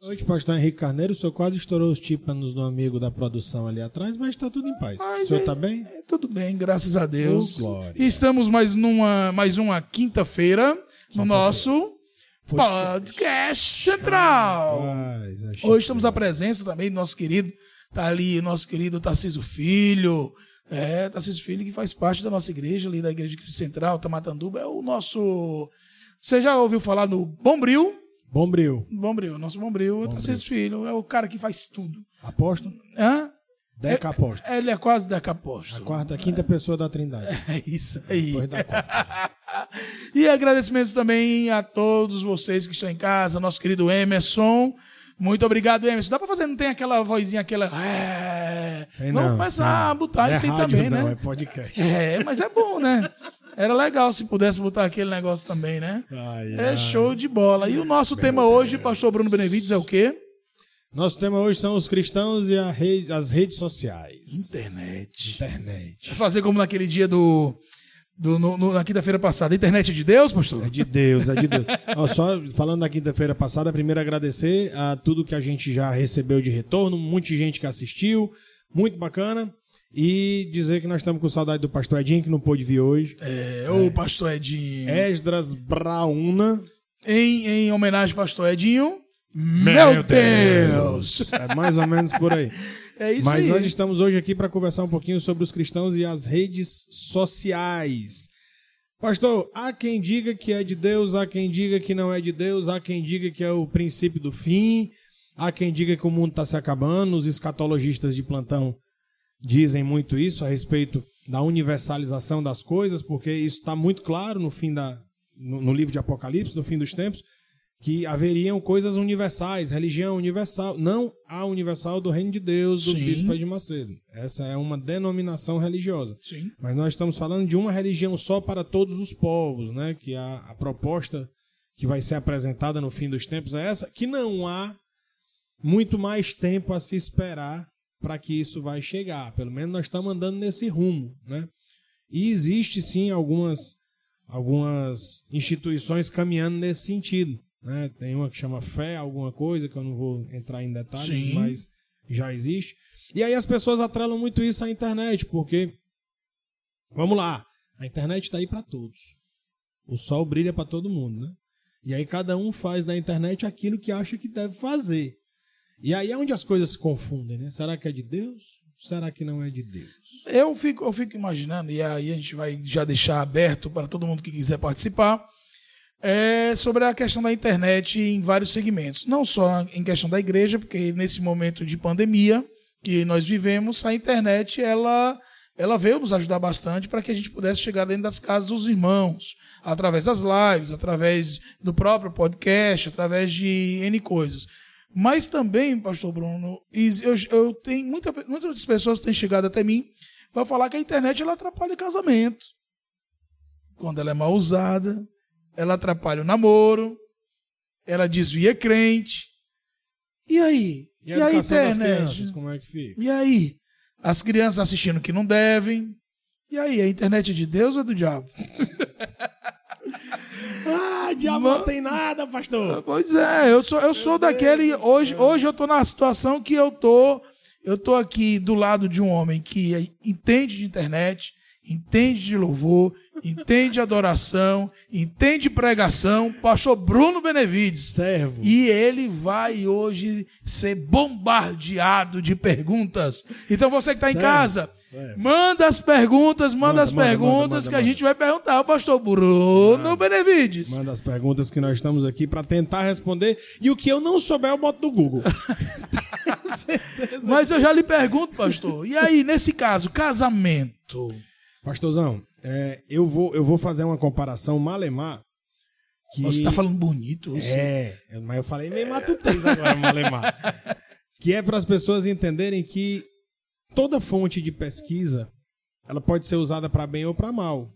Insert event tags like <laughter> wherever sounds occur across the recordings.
Hoje, pastor Henrique Carneiro, o senhor quase estourou os tímpanos do amigo da produção ali atrás, mas está tudo em paz. Mas o senhor é- está bem? É, tudo bem, graças a Deus. Oh. E estamos mais numa mais uma quinta-feira no nosso podcast central. É Hoje estamos à presença também do nosso querido, tá ali, nosso querido Tarcísio Filho. É, Tarcísio Filho que faz parte da nossa igreja, ali da Igreja Central, Tamatanduba. É o nosso. Você já ouviu falar no Bombril? Bombril. Bombril, nosso Bombril, é Tarcísio Filho, é o cara que faz tudo. Apóstolo? Hã? Deca apóstolo. Ele é quase A decapóstolo. quarta, a quinta pessoa da trindade. <laughs> É isso aí. Depois da quarta. <laughs> E agradecimentos também a todos vocês que estão em casa, nosso querido Emerson. Muito obrigado, Emerson. Dá pra fazer, não tem aquela vozinha, aquela. É... Vamos não, começar a botar Não é isso aí também, não, né? é podcast. É, mas é bom, né? <laughs> Era legal se pudesse botar aquele negócio também, né? Ai, É ai. show de bola. E o nosso tema hoje, pastor Bruno Benevides, é o quê? Nosso tema hoje são os cristãos e rede- as redes sociais. Internet. Internet. Fazer como naquele dia do. do no- no- na quinta-feira passada. Internet é de Deus, pastor? É de Deus, é de Deus. Ó, só falando da quinta-feira passada, primeiro agradecer a tudo que a gente já recebeu de retorno, muita gente que assistiu, muito bacana. E dizer que nós estamos com saudade do pastor Edinho, que não pôde vir hoje. É, o pastor Edinho. Esdras Brauna. Em, em homenagem ao pastor Edinho. Meu, Deus! É mais ou menos por aí. <laughs> É isso Mas aí. nós estamos hoje aqui para conversar um pouquinho sobre os cristãos e as redes sociais. Pastor, há quem diga que é de Deus, há quem diga que não é de Deus, há quem diga que é o princípio do fim, há quem diga que o mundo está se acabando. Os escatologistas de plantão dizem muito isso a respeito da universalização das coisas, porque isso está muito claro no fim da no, no livro de Apocalipse, no fim dos tempos, que haveriam coisas universais, religião universal, não a universal do reino de Deus, do Sim. bispo de Macedo. Essa é uma denominação religiosa. Sim. Mas nós estamos falando de uma religião só para todos os povos, né? Que a, a proposta que vai ser apresentada no fim dos tempos é essa, que não há muito mais tempo a se esperar para que isso vai chegar. Pelo menos nós estamos andando nesse rumo, né? E existe sim algumas algumas instituições caminhando nesse sentido, né? Tem uma que chama fé, alguma coisa que eu não vou entrar em detalhes, Sim. mas já existe. E aí as pessoas atrelam muito isso à internet, porque vamos lá, a internet está aí para todos. O sol brilha para todo mundo, né? E aí cada um faz da internet aquilo que acha que deve fazer. E aí é onde as coisas se confundem, né? Será que é de Deus? Será que não é de Deus? Eu fico, eu fico imaginando, e aí a gente vai já deixar aberto para todo mundo que quiser participar, é sobre a questão da internet em vários segmentos. Não só em questão da igreja, porque nesse momento de pandemia que nós vivemos, a internet ela, ela veio nos ajudar bastante para que a gente pudesse chegar dentro das casas dos irmãos, através das lives, através do próprio podcast, através de N coisas. Mas também, pastor Bruno, eu, eu tenho muita, muitas pessoas têm chegado até mim para falar que a internet ela atrapalha o casamento. Quando ela é mal usada, ela atrapalha o namoro, ela desvia crente. E aí? E a a educação das internet? crianças, como é que fica? E aí? As crianças assistindo que não devem. E aí, a internet é de Deus ou é do diabo? <laughs> Ah, diabo não tem nada, pastor. Pois é, eu sou, eu sou daquele. Hoje, hoje eu tô na situação que eu tô. Eu tô aqui do lado de um homem que entende de internet, entende de louvor, entende de adoração, entende de pregação, pastor Bruno Benevides. Servo. E ele vai hoje ser bombardeado de perguntas. Então você que está em casa, certo. manda as perguntas, manda, Manda, as manda, perguntas manda, que a gente vai perguntar ao pastor Bruno Benevides. Manda as perguntas que nós estamos aqui para tentar responder. E o que eu não souber, eu boto no Google. <laughs> <laughs> Mas eu já lhe pergunto, pastor, e aí, nesse caso, casamento? Pastorzão, é, eu, vou, eu vou fazer uma comparação malemar. Que... Você está falando bonito. você. É, mas eu falei meio matutez agora, malemar. <laughs> Que é para as pessoas entenderem que toda fonte de pesquisa ela pode ser usada para bem ou para mal.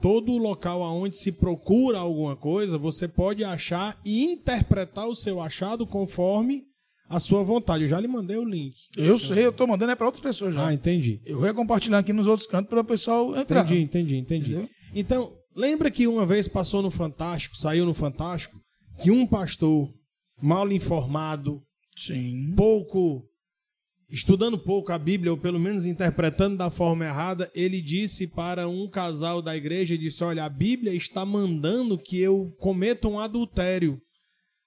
Todo local aonde se procura alguma coisa, você pode achar e interpretar o seu achado conforme a sua vontade. Eu já lhe mandei o link. Eu sei, eu estou mandando é para outras pessoas já. Ah, entendi. Eu vou compartilhar aqui nos outros cantos para o pessoal entrar. Entendi, entendi, entendi. Entendeu? Então, lembra que uma vez passou no Fantástico, saiu no Fantástico, que um pastor mal informado, Sim. pouco estudando pouco a Bíblia ou pelo menos interpretando da forma errada, ele disse para um casal da igreja, disse: "Olha, a Bíblia está mandando que eu cometa um adultério".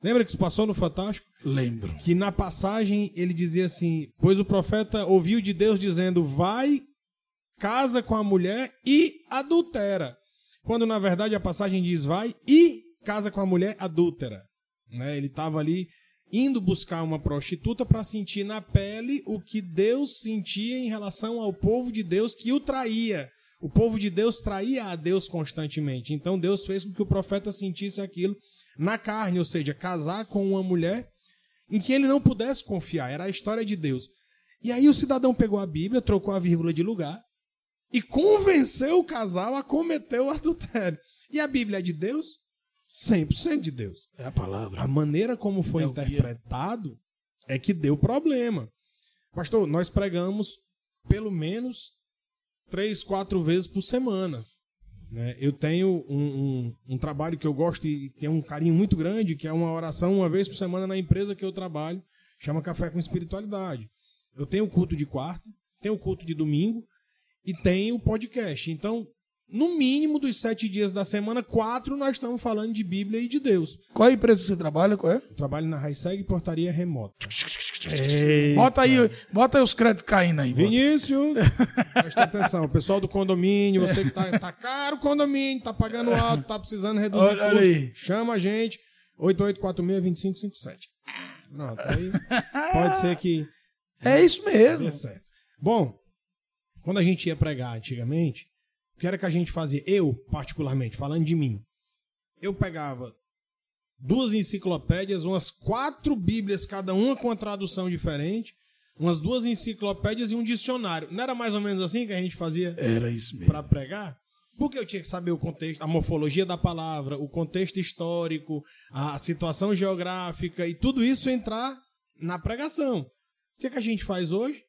Lembra que isso passou no Fantástico? Lembro. Que na passagem ele dizia assim: "Pois o profeta ouviu de Deus dizendo: Vai, casa com a mulher e adultera". Quando na verdade a passagem diz: Vai e casa com a mulher adúltera. Né? Ele estava ali indo buscar uma prostituta para sentir na pele o que Deus sentia em relação ao povo de Deus que o traía. O povo de Deus traía a Deus constantemente. Então Deus fez com que o profeta sentisse aquilo na carne, ou seja, casar com uma mulher em que ele não pudesse confiar. Era a história de Deus. E aí o cidadão pegou a Bíblia, trocou a vírgula de lugar e convenceu o casal a cometer o adultério. E a Bíblia é de Deus? 100% de Deus. É a palavra. A maneira como foi É interpretado é que deu problema. Pastor, nós pregamos pelo menos três, quatro vezes por semana. Né? Eu tenho um, um- um trabalho que eu gosto e tem um carinho muito grande, que é uma oração uma vez por semana na empresa que eu trabalho, chama Café com Espiritualidade. Eu tenho o culto de quarta, tenho o culto de domingo e tenho o podcast. Então, no mínimo dos sete dias da semana, quatro nós estamos falando de Bíblia e de Deus. Qual é a empresa que você trabalha? Qual é? Eu trabalho na Raiseg Portaria Remota. Bota aí, bota aí os créditos caindo aí. Vinícius, presta atenção. Pessoal do condomínio, você que tá, tá caro o condomínio, tá pagando alto, tá precisando reduzir Olha- olha custo, aí. chama a gente. 8846-2557. Pronto, aí pode ser que É isso mesmo. dê certo. Bom, quando a gente ia pregar antigamente, o que era que a gente fazia? Eu, particularmente, falando de mim, eu pegava duas enciclopédias, umas quatro bíblias, cada uma com uma tradução diferente, umas duas enciclopédias e um dicionário. Não era mais ou menos assim que a gente fazia Era isso mesmo. para pregar? Porque eu tinha que saber o contexto, a morfologia da palavra, o contexto histórico, a situação geográfica e tudo isso entrar na pregação. O que, que a gente faz hoje?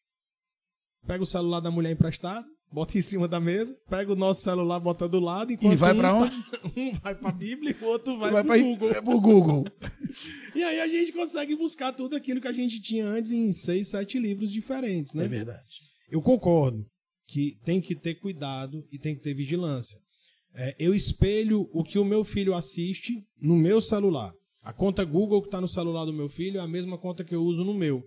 Pega o celular da mulher emprestado, bota em cima da mesa, pega o nosso celular, bota do lado, enquanto E vai um pra tá- onde? <laughs> um vai para a Bíblia e o outro vai, Vai para o Google. é pro Google. <laughs> E aí a gente consegue buscar tudo aquilo que a gente tinha antes em seis, sete livros diferentes, né? É verdade. Eu concordo que tem que ter cuidado e tem que ter vigilância. É, eu espelho o que o meu filho assiste no meu celular. A conta Google que está no celular do meu filho é a mesma conta que eu uso no meu.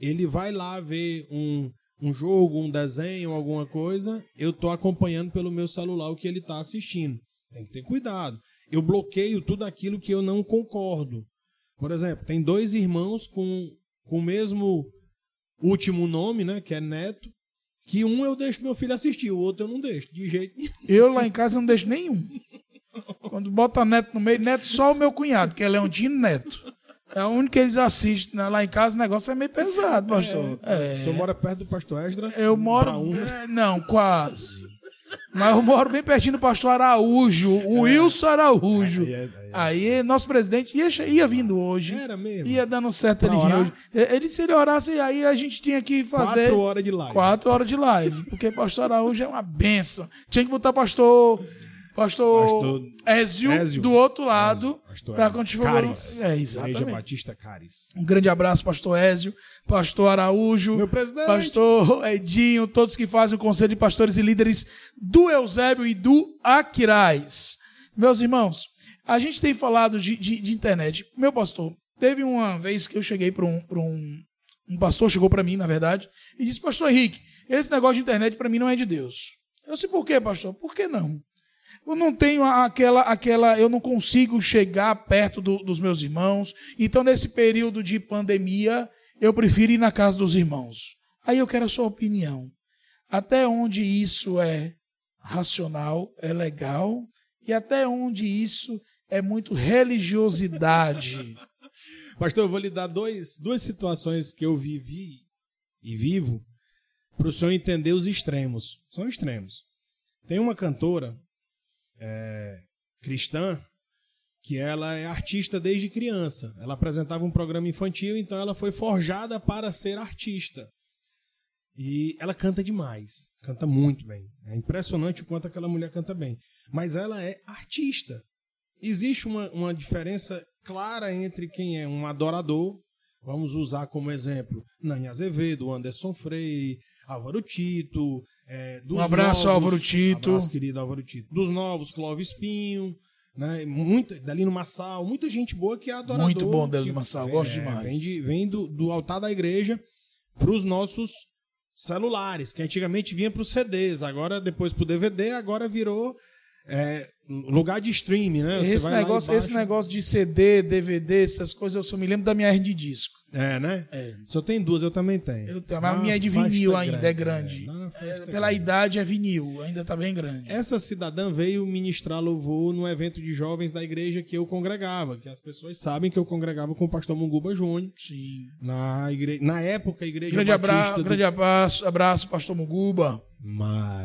Ele vai lá ver um, um jogo, um desenho, alguma coisa, eu estou acompanhando pelo meu celular o que ele está assistindo. Tem que ter cuidado. Eu bloqueio tudo aquilo que eu não concordo. Por exemplo, tem dois irmãos com, com o mesmo último nome, né, que é Neto, que um eu deixo meu filho assistir, o outro eu não deixo, de jeito nenhum. Eu lá em casa não deixo nenhum. Quando bota neto no meio, neto só o meu cunhado, que é Leontino Neto. É o único que eles assistem. né? Lá em casa o negócio é meio pesado, pastor. É. O senhor mora perto do pastor Esdras? Eu moro. um. é, Não, quase. Mas eu moro bem pertinho do pastor Araújo, o Wilson Araújo. É, é, é. Aí, nosso presidente ia, ia vindo hoje. Era mesmo. Ia dando certo Pra ele hoje. Ele, se ele orasse, aí a gente tinha que fazer. Quatro horas de live. Quatro horas de live. Porque pastor Araújo é uma benção. Tinha que botar pastor. Pastor, Pastor Ézio, Ézio. do outro lado. Tiver- Caris. É, Igreja exatamente. Batista Caris. Um grande abraço, pastor Ézio, pastor Araújo, Meu presidente. pastor Edinho, todos que fazem o conselho de pastores e líderes do Eusébio e do Aquiraz. Meus irmãos, a gente tem falado de, de- de internet. Meu pastor, teve uma vez que eu cheguei para um, pra um. Um pastor chegou para mim, na verdade, e disse: Pastor Henrique, esse negócio de internet para mim não é de Deus. Eu disse: Por quê, pastor? Por que não? Eu não tenho aquela, aquela, eu não consigo chegar perto do- dos meus irmãos. Então, nesse período de pandemia, eu prefiro ir na casa dos irmãos. Aí eu quero a sua opinião. Até onde isso é racional, é legal, e até onde isso é muito religiosidade. <laughs> Pastor, eu vou lhe dar dois, duas situações que eu vivi e vivo para o senhor entender os extremos. São extremos. Tem uma cantora é, cristã que ela é artista desde criança. Ela apresentava um programa infantil, então ela foi forjada para ser artista. E ela canta demais, canta muito bem. É impressionante o quanto aquela mulher canta bem. Mas ela é artista. Existe uma, uma diferença clara entre quem é um adorador, vamos usar como exemplo Nani Azevedo, Anderson Freire, Álvaro Tito, é, Um abraço, novos, Álvaro Tito. Abraço, querido Álvaro Tito. Dos novos, Clóvis Espinho, né? Muita, Dalino Massal, muita gente boa que é adorador. Muito bom, Dalino Massal, gosto é, demais. Vem, de- vem do, do altar da igreja para os nossos celulares, que antigamente vinha para os CDs, agora depois para o DVD, agora virou é, lugar de streaming, né? Esse negócio, esse negócio de CD, DVD, essas coisas, eu só me lembro da minha hernia de disco. É, né? É. Se eu tenho duas, eu também tenho. Eu tenho, mas a minha é de vinil ainda, é grande. uma É, festa pela grande. idade é vinil, ainda tá bem grande. Essa cidadã veio ministrar louvor no evento de jovens da igreja que eu congregava, que as pessoas sabem que eu congregava com o pastor Munguba Júnior. Sim. Na, igre... na época, a igreja Grande, batista abra... do- grande abraço, abraço, pastor Muguba.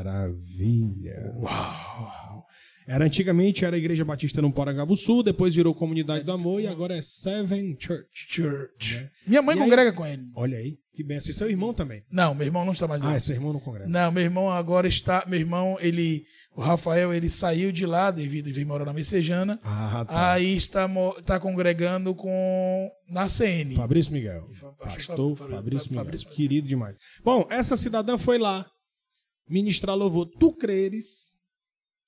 Maravilha. Uau. Era antigamente era a Igreja Batista no Porangabuçu, depois virou Comunidade do Amor e agora é Seven Church. Church. Minha mãe E aí- congrega com ele. Olha aí, que benção. E seu irmão também. Não, meu irmão não está mais lá. Ah, é seu irmão não congrega. Não, meu irmão agora está. Meu irmão, ele. O Rafael, ele saiu de lá devido a vir morar na Messejana. Ah, tá. Aí está, está congregando com. Na CN. Fabrício Miguel. Pastor Fa- Fabrício Miguel. Fabrício Miguel. Querido demais. Bom, essa cidadã foi lá ministrar louvor. Tu creres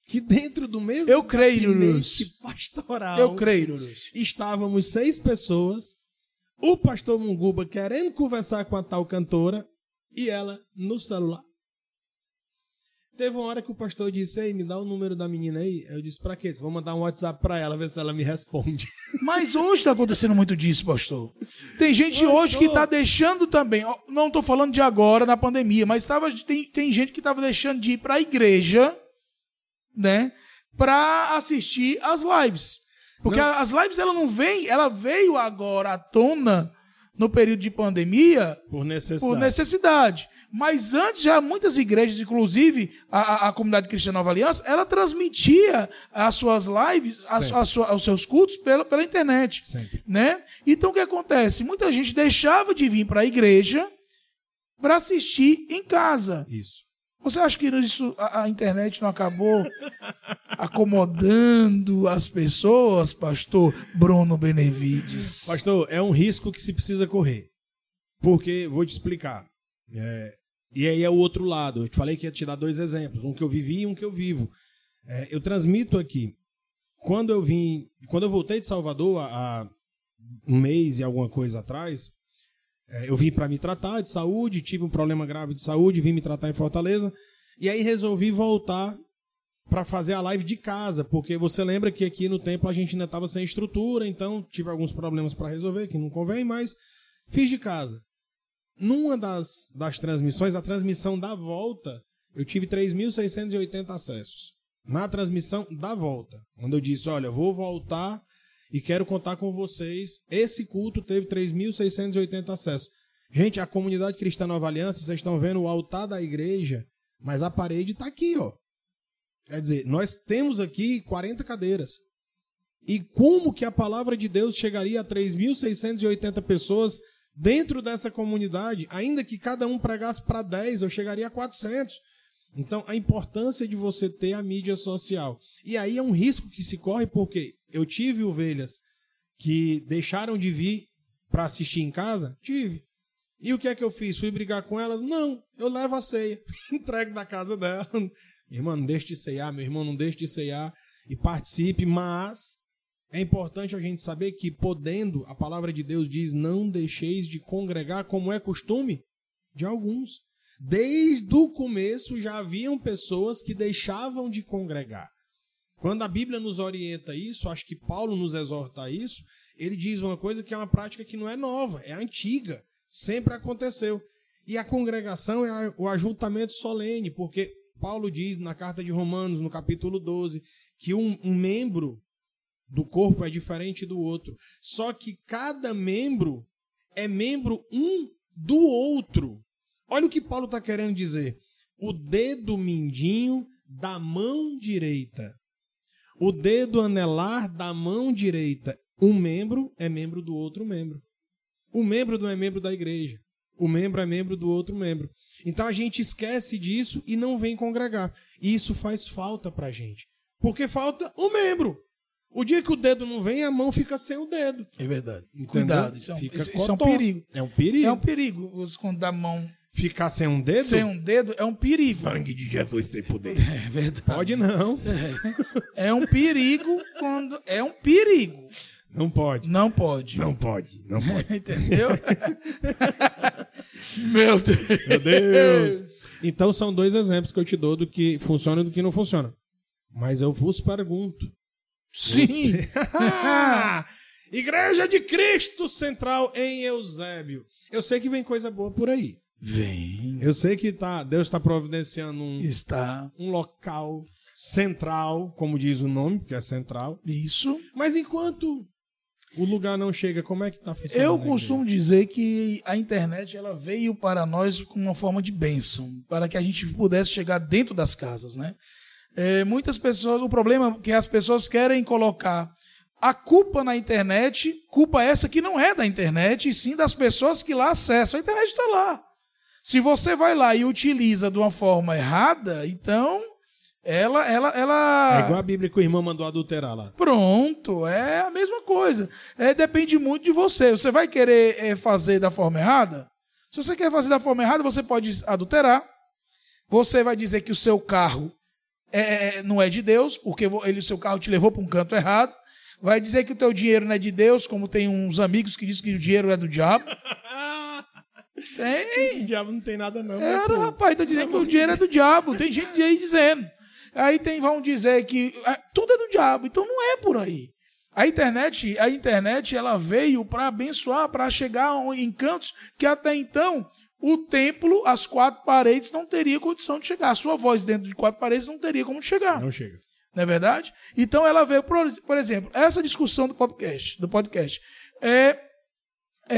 que dentro do mesmo Eu creio, gabinete pastoral Eu creio, Lúcio. estávamos seis pessoas, o pastor Munguba querendo conversar com a tal cantora e ela no celular. Teve uma hora que o pastor disse: Ei, me dá o número da menina aí. Eu disse: Pra quê? Vou mandar um WhatsApp pra ela, ver se ela me responde. <laughs> Mas hoje está acontecendo muito disso, pastor. Tem gente Pastor. hoje que está deixando também. Não estou falando de agora, na pandemia, mas tava, tem, tem gente que estava deixando de ir para a igreja, né? Para assistir as lives. Porque Não. as lives ela não vem, ela veio agora à tona no período de pandemia Por necessidade. por necessidade. Mas antes, já muitas igrejas, inclusive a, a- a comunidade cristã Nova Aliança, ela transmitia as suas lives, a sua- os seus cultos pela, pela internet. Sempre. Né? Então o que acontece? Muita gente deixava de vir para a igreja para assistir em casa. Isso. Você acha que isso, a, a internet não acabou acomodando as pessoas, pastor Bruno Benevides? Pastor, é um risco que se precisa correr. Porque, vou te explicar. É, e aí é o outro lado. Eu te falei que ia te dar dois exemplos, um que eu vivi e um que eu vivo. É, eu transmito aqui. Quando eu vim, quando eu voltei de Salvador há, um mês e alguma coisa atrás, eu vim para me tratar de saúde, tive um problema grave de saúde, vim me tratar em Fortaleza, e aí resolvi voltar para fazer a live de casa, porque você lembra que aqui no templo a gente ainda estava sem estrutura, então tive alguns problemas para resolver que não convém, mas fiz de casa. Numa das, das transmissões, a transmissão da volta, eu tive 3.680 acessos. Na transmissão da volta, quando eu disse, olha, vou voltar e quero contar com vocês, esse culto teve 3.680 acessos. Gente, a comunidade cristã Nova Aliança, vocês estão vendo o altar da igreja, mas a parede está aqui, ó. Quer dizer, nós temos aqui 40 cadeiras. E como que a palavra de Deus chegaria a 3.680 pessoas dentro dessa comunidade? Ainda que cada um pregasse para 10, eu chegaria a 400. Então, a importância de você ter a mídia social. E aí é um risco que se corre, porque eu tive ovelhas que deixaram de vir para assistir em casa? Tive. E o que é que eu fiz? Fui brigar com elas? Não, eu levo a ceia, <laughs> entrego na casa dela. <laughs> Irmã, não deixe de ceiar, meu irmão, não deixe de ceiar e participe, mas é importante a gente saber que, podendo, a palavra de Deus diz: não deixeis de congregar, como é costume de alguns. Desde o começo já haviam pessoas que deixavam de congregar. Quando a Bíblia nos orienta isso, acho que Paulo nos exorta a isso, ele diz uma coisa que é uma prática que não é nova, é antiga, sempre aconteceu. E a congregação é o ajuntamento solene, porque Paulo diz na carta de Romanos, no capítulo 12, que um, um membro do corpo é diferente do outro. Só que cada membro é membro um do outro. Olha o que Paulo está querendo dizer. O dedo mindinho da mão direita. O dedo anelar da mão direita. Um membro é membro do outro membro. O membro não é membro da igreja. O membro é membro do outro membro. Então a gente esquece disso e não vem congregar. E isso faz falta para a gente. Porque falta o membro. O dia que o dedo não vem, a mão fica sem o dedo. É verdade. Entendeu? Cuidado, isso é um, Fica isso- isso é um perigo. É um perigo. É um perigo. Você, quando dá a mão Ficar sem um dedo? sem um dedo, é um perigo. Sangue de Jesus sem poder. <laughs> É verdade. Pode não. É um perigo quando. É um perigo. Não pode. Não pode. Não pode. Não pode. <laughs> Entendeu? <laughs> Meu Deus. Meu Deus. Então são dois exemplos que eu te dou do que funciona e do que não funciona. Mas eu vos pergunto. Sim. Você- Igreja de Cristo Central em Eusébio. Eu sei que vem coisa boa por aí. Vem. Eu sei que tá, Deus está providenciando um, Está. um local central, como diz o nome, porque é central. Isso. Mas enquanto o lugar não chega, como é que está funcionando? Eu costumo dizer que a internet ela veio para nós com uma forma de bênção, para que a gente pudesse chegar dentro das casas, né? É, muitas pessoas, o problema é que as pessoas querem colocar a culpa na internet, culpa essa que não é da internet, e sim das pessoas que lá acessam. A internet está lá. Se você vai lá e utiliza de uma forma errada, então ela, ela, ela É igual a Bíblia que o irmão mandou adulterar lá. Pronto, é a mesma coisa. É, depende muito de você. Você vai querer é, fazer da forma errada? Se você quer fazer da forma errada, você pode adulterar. Você vai dizer que o seu carro é- é- não é de Deus, porque ele, o seu carro te levou para um canto errado. Vai dizer que o teu dinheiro não é de Deus, como tem uns amigos que dizem que o dinheiro é do diabo. <laughs> Tem. Esse diabo não tem nada não. né, Era, pô? rapaz, tô dizendo que o dinheiro é do diabo. Tem gente aí dizendo. Aí tem, vão dizer que ah, tudo é do diabo. Então não é por aí. A internet, a internet, ela veio para abençoar, para chegar em cantos que até então o templo, as quatro paredes, não teria condição de chegar. A sua voz dentro de quatro paredes não teria como chegar. Não chega. Não é verdade? Então ela veio, por, por exemplo, essa discussão do podcast, do podcast é,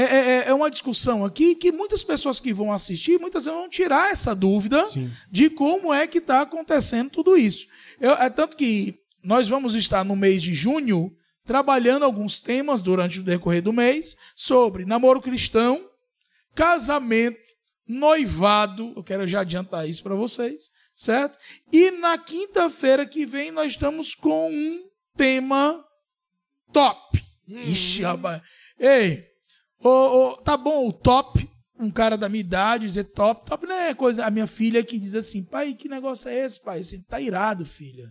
é, é, é uma discussão aqui que muitas pessoas que vão assistir, muitas vezes vão tirar essa dúvida Sim. de como é que está acontecendo tudo isso. Eu- é tanto que nós vamos estar no mês de junho trabalhando alguns temas durante o decorrer do mês sobre namoro cristão, casamento, noivado. Eu quero já adiantar isso para vocês, certo? E na quinta-feira que vem nós estamos com um tema top. Ixi, rapaz. Ei, ô, tá bom, o top, um cara da minha idade dizer top, top não é coisa. A minha filha que diz assim, pai, que negócio é esse, pai? Assim, tá irado, filha.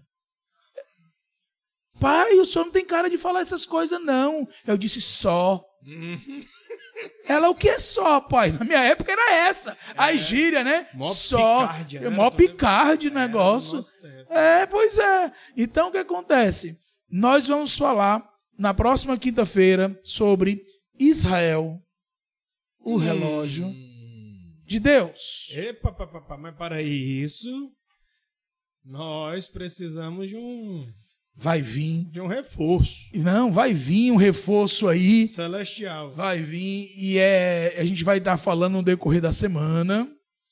Pai, o senhor não tem cara de falar essas coisas, não. Eu disse só. <laughs> Ela, o que é só, pai? Na minha época era essa. A gíria, né? Mó só. picardia, É né? mó picarde o negócio. no nosso tempo. É, pois é. Então, o que acontece? Nós vamos falar na próxima quinta-feira sobre Israel, o relógio de Deus. Epa, pá, pá, pá, mas para isso, nós precisamos de um, Vai vir. de um reforço Não, vai vir um reforço aí. celestial. Vai vir e é, a gente vai estar falando no decorrer da semana,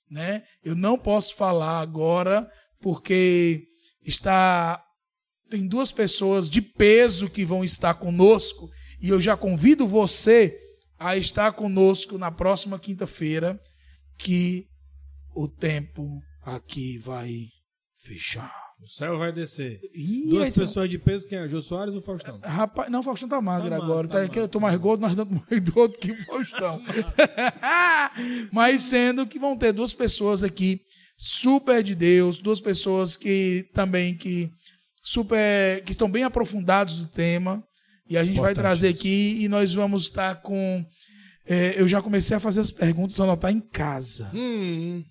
né? Eu não posso falar agora porque está tem duas pessoas de peso que vão estar conosco e eu já convido você a estar conosco na próxima quinta-feira que o tempo aqui vai fechar. O céu vai descer. Ih, Duas esse- pessoas de peso, quem é? Jô Soares ou Faustão? Rapaz, não, Faustão tá magro Tá magro, agora. tá Tá, magro, que eu tô mais gordo, mas dando mais gordo <laughs> que o Faustão. <laughs> mas sendo que vão ter duas pessoas aqui super de Deus, duas pessoas que também que super que estão bem aprofundados no tema e a gente vai Importante trazer isso. aqui e nós vamos estar com é, eu já comecei a fazer as perguntas anotar em casa, Hum,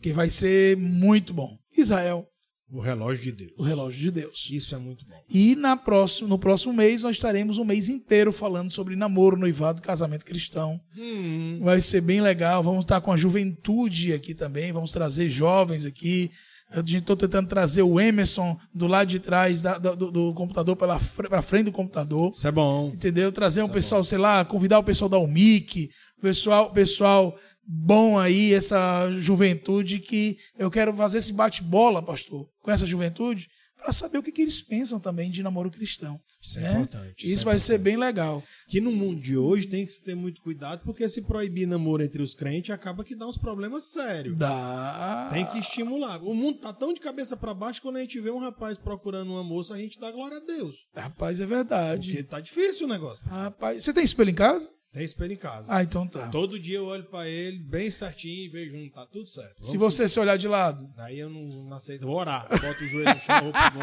que vai ser muito bom. Israel, o relógio de Deus. o relógio de Deus. Isso é muito bom. E na próximo, no próximo mês nós estaremos um mês inteiro falando sobre namoro, noivado, casamento cristão. Hum, Vai ser bem legal. Vamos estar com a juventude aqui também. Vamos trazer jovens aqui. Estou tentando trazer o Emerson do lado de trás da- do, do- do computador para frente do computador. isso é bom. Entendeu? Trazer um pessoal, sei lá, convidar o pessoal da UMIC, pessoal, pessoal bom aí, essa juventude que eu quero fazer esse bate-bola, pastor, com essa juventude, para saber o que, que eles pensam também de namoro cristão. Isso é né? importante. Isso, é vai importante. ser bem legal. Que no mundo de hoje tem que se ter muito cuidado, porque se proibir namoro entre os crentes, acaba que dá uns problemas sérios. Dá. Tem que estimular. O mundo tá tão de cabeça para baixo que quando a gente vê um rapaz procurando uma moça, a gente dá glória a Deus. Rapaz, é verdade. Porque tá difícil o negócio. Rapaz, você tem espelho em casa? Tem espelho em casa. Ah, então tá. Todo dia eu olho pra ele bem certinho e vejo, hum, tá tudo certo. Se Vamos você se olhar de lado. subir. Daí eu não, não aceito. Vou orar. Boto o joelho no chão, vou pro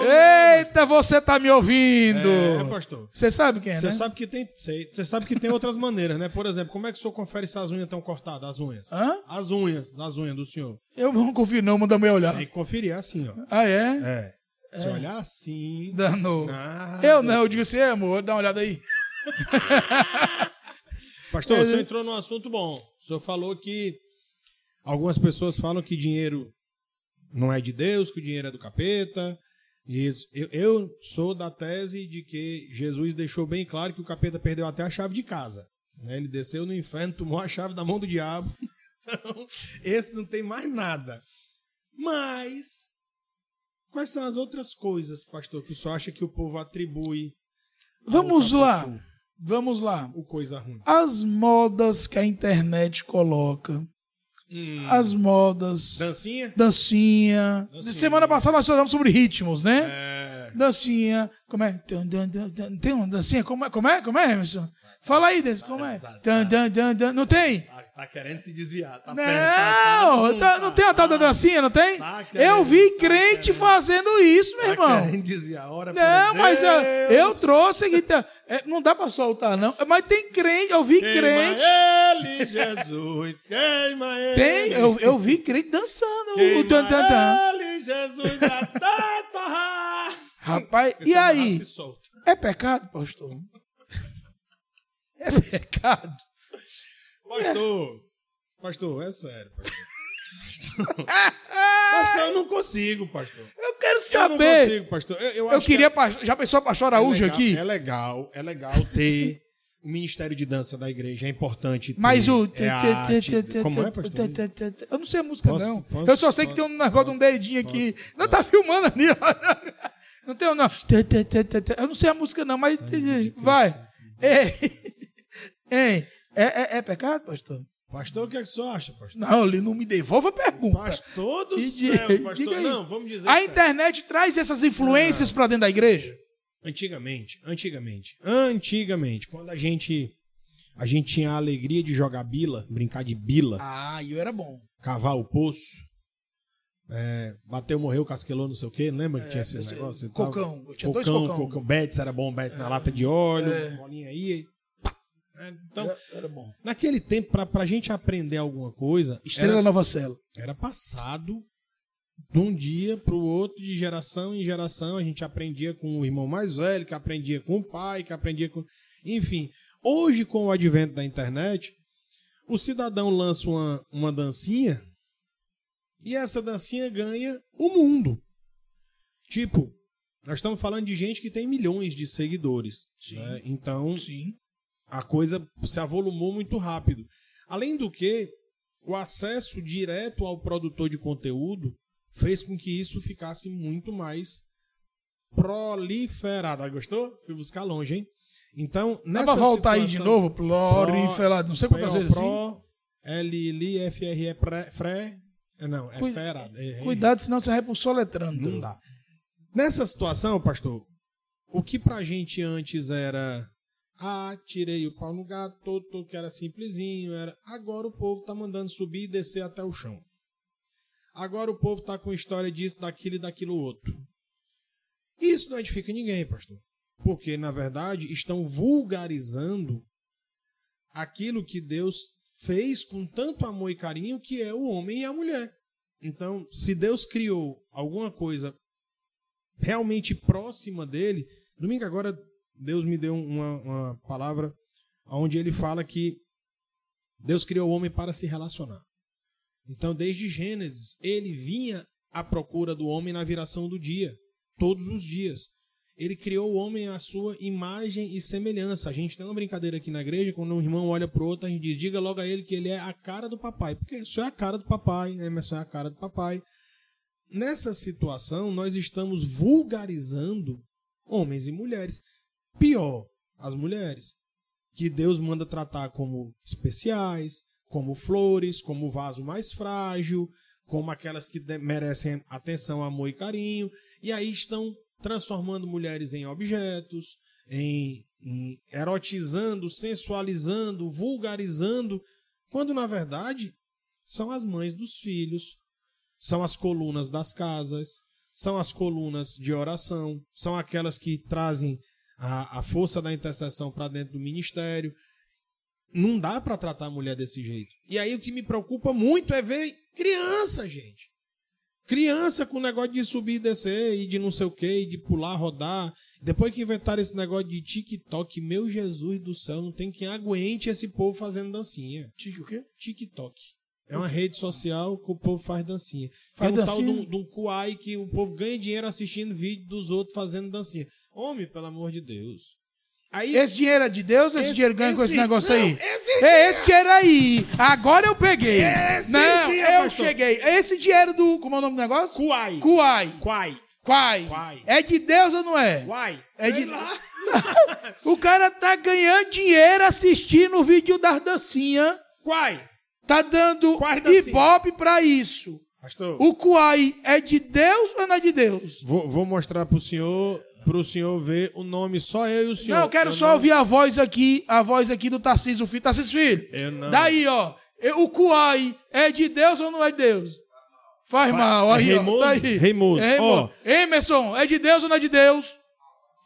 não, <laughs> Eita, você tá me ouvindo. É, pastor. Você sabe quem é, Você né? sabe que tem, você sabe que tem outras maneiras, né? Por exemplo, como é que o senhor confere se as unhas estão cortadas, as unhas? Hã? As unhas, as unhas do senhor. Eu não confio não, manda me olhar. Tem que conferir é assim, ó. Ah, é? É. Se olhar assim. Danou. nada. Eu não, eu digo assim, é, amor, dá uma olhada aí. <laughs> Pastor, o senhor entrou num assunto bom. O senhor falou que algumas pessoas falam que dinheiro não é de Deus, que o dinheiro é do capeta. Isso. Eu, eu sou da tese de que Jesus deixou bem claro que o capeta perdeu até a chave de casa. né? Ele desceu no inferno, tomou a chave da mão do diabo. <laughs> Então, esse não tem mais nada. Mas, quais são as outras coisas, pastor, que o senhor acha que o povo atribui Vamos lá. Vamos lá. o coisa ruim? As modas que a internet coloca. Hum, As modas. dancinha? Dancinha. Dancinha. Semana passada nós falamos sobre ritmos, né? É. Dancinha. Como é? Tem uma dancinha? Como é? Como é, como é Emerson? Fala aí, desse, como é? Tá, tá, Tum, tum, tum, tum. Não tem? Tá, tá querendo se desviar. Tá Não, perto, tá, tá, tá- não tem a tal da dancinha, não tem? Tá querendo, Eu vi tá crente querendo. fazendo isso, meu Tá irmão. querendo desviar. Ora Não, mas eu, eu trouxe aqui. tá- é, não dá pra soltar, não. Mas tem crente, eu vi Queima crente. ele, Jesus. Queima ele. Tem, eu, eu vi crente dançando o Queima tan, tan, tan. ele, Jesus, até torrar. Rapaz, Esse e aí? É pecado, pastor? É pecado? Pastor, pastor, é sério, pastor. pastor, eu não consigo, pastor. Eu quero Eu não saber. consigo, pastor. Eu, eu Eu, acho que queria. é- Já pensou a pastor Araújo é legal, aqui? É legal, é legal ter o Ministério de Dança da igreja, é importante ter. Mas o. É arte, como é, pastor? Eu não sei a música, Posso- não. posso- eu só sei que tem um negócio de um dedinho aqui. Não tá filmando ali, ó. Não tem, não. Eu não sei a música, não, mas. Vai. Ei. É, é, é pecado, pastor? Pastor, o que é que senhor acha, pastor? Não, ele não me devolve a pergunta. Pastor do céu, diga- pastor. diga. Não, vamos dizer A internet traz essas influências pra dentro da igreja? Antigamente, antigamente, antigamente, quando a gente a gente tinha a alegria de jogar bila, brincar de bila, Ah, eu era bom. cavar o poço, é, bateu, morreu, casquelou, não sei o quê, lembra que tinha esses esse- negócios? É, cocão, eu tinha dois cocão, cocão. cocão, Betis era bom, Betis na lata de óleo, É. bolinha aí. Pá. É, Então, Era, era bom. naquele tempo, pra, pra gente aprender alguma coisa, Estrela era, Nova Cela. era passado de um dia para o outro, de geração em geração. A gente aprendia com o irmão mais velho, que aprendia com o pai, que aprendia com. Enfim, hoje, com o advento da internet, o cidadão lança uma, uma dancinha e essa dancinha ganha o mundo. Tipo, nós estamos falando de gente que tem milhões de seguidores. Sim. né? Então, Sim. A coisa se avolumou muito rápido. Além do que, o acesso direto ao produtor de conteúdo fez com que isso ficasse muito mais proliferado. Ah, gostou? Fui buscar longe, hein? Então, Dá nessa pra voltar aí de novo? Proliferado. Não sei quantas Pro- vezes assim. L, L, F, R, E, pré, fré. é, Não, é Cui- fera. é- é- Cuidado, senão você vai pro soletrando. não dá. Nessa situação, pastor, o que pra gente antes era. Ah, tirei o pau no gato, todo, que era simplesinho. Era... Agora o povo tá mandando subir e descer até o chão. Agora o povo tá com história disso, daquilo e daquilo outro. Isso não edifica ninguém, pastor. Porque, na verdade, estão vulgarizando aquilo que Deus fez com tanto amor e carinho, que é o homem e a mulher. Então, se Deus criou alguma coisa realmente próxima dele, domingo agora Deus me deu uma, uma palavra onde ele fala que Deus criou o homem para se relacionar. Então, desde Gênesis, ele vinha à procura do homem na viração do dia, todos os dias. Ele criou o homem à sua imagem e semelhança. A gente tem uma brincadeira aqui na igreja, quando um irmão olha para o outro, a gente diz: diga logo a ele que ele é a cara do papai. Porque isso é a cara do papai, Emerson é a cara do papai. Nessa situação, nós estamos vulgarizando homens e mulheres. Pior, as mulheres, que Deus manda tratar como especiais, como flores, como vaso mais frágil, como aquelas que merecem atenção, amor e carinho, e aí estão transformando mulheres em objetos, em, em erotizando, sensualizando, vulgarizando, quando na verdade são as mães dos filhos, são as colunas das casas, são as colunas de oração, são aquelas que trazem a, a força da intercessão para dentro do ministério. Não dá para tratar a mulher desse jeito. E aí o que me preocupa muito é ver criança, gente. Criança com negócio de subir e descer e de não sei o que, e de pular, rodar. Depois que inventaram esse negócio de TikTok, meu Jesus do céu, não tem quem aguente esse povo fazendo dancinha. O quê? TikTok. É uma rede social que o povo faz dancinha. Faz Faz um tal de dancinha? um, de um Kuai que o povo ganha dinheiro assistindo vídeo dos outros fazendo dancinha. Homem, pelo amor de Deus. Aí, Esse dinheiro é de Deus ou esse, Esse- dinheiro ganha com esse esse- negócio não, aí? esse É esse dinheiro aí. Agora eu peguei. Esse não, dinheiro, eu pastor. cheguei. Esse dinheiro do. Como é o nome do negócio? Kuai. Kuai. Kuai. Quai. Quai. É de Deus ou não é? Kuai. É Sei de- lá. <laughs> O cara tá ganhando dinheiro assistindo o vídeo das dancinhas. Kuai. Tá dando ibope pra isso. Pastor, O Kuai é de Deus ou não é de Deus? vou, vou mostrar pro senhor, pro senhor ver o nome, só eu e o senhor. Não, eu quero só não- ouvir a voz aqui, a voz aqui do Tarcísio Filho. Tarcísio Filho. Eu não. Daí, ó. eu- O Kuai é de Deus ou não é de Deus? Faz mal. Aí, ó, Reimoso? tá aí. Reimoso. É reimoso. Emerson, é de Deus ou não é de Deus?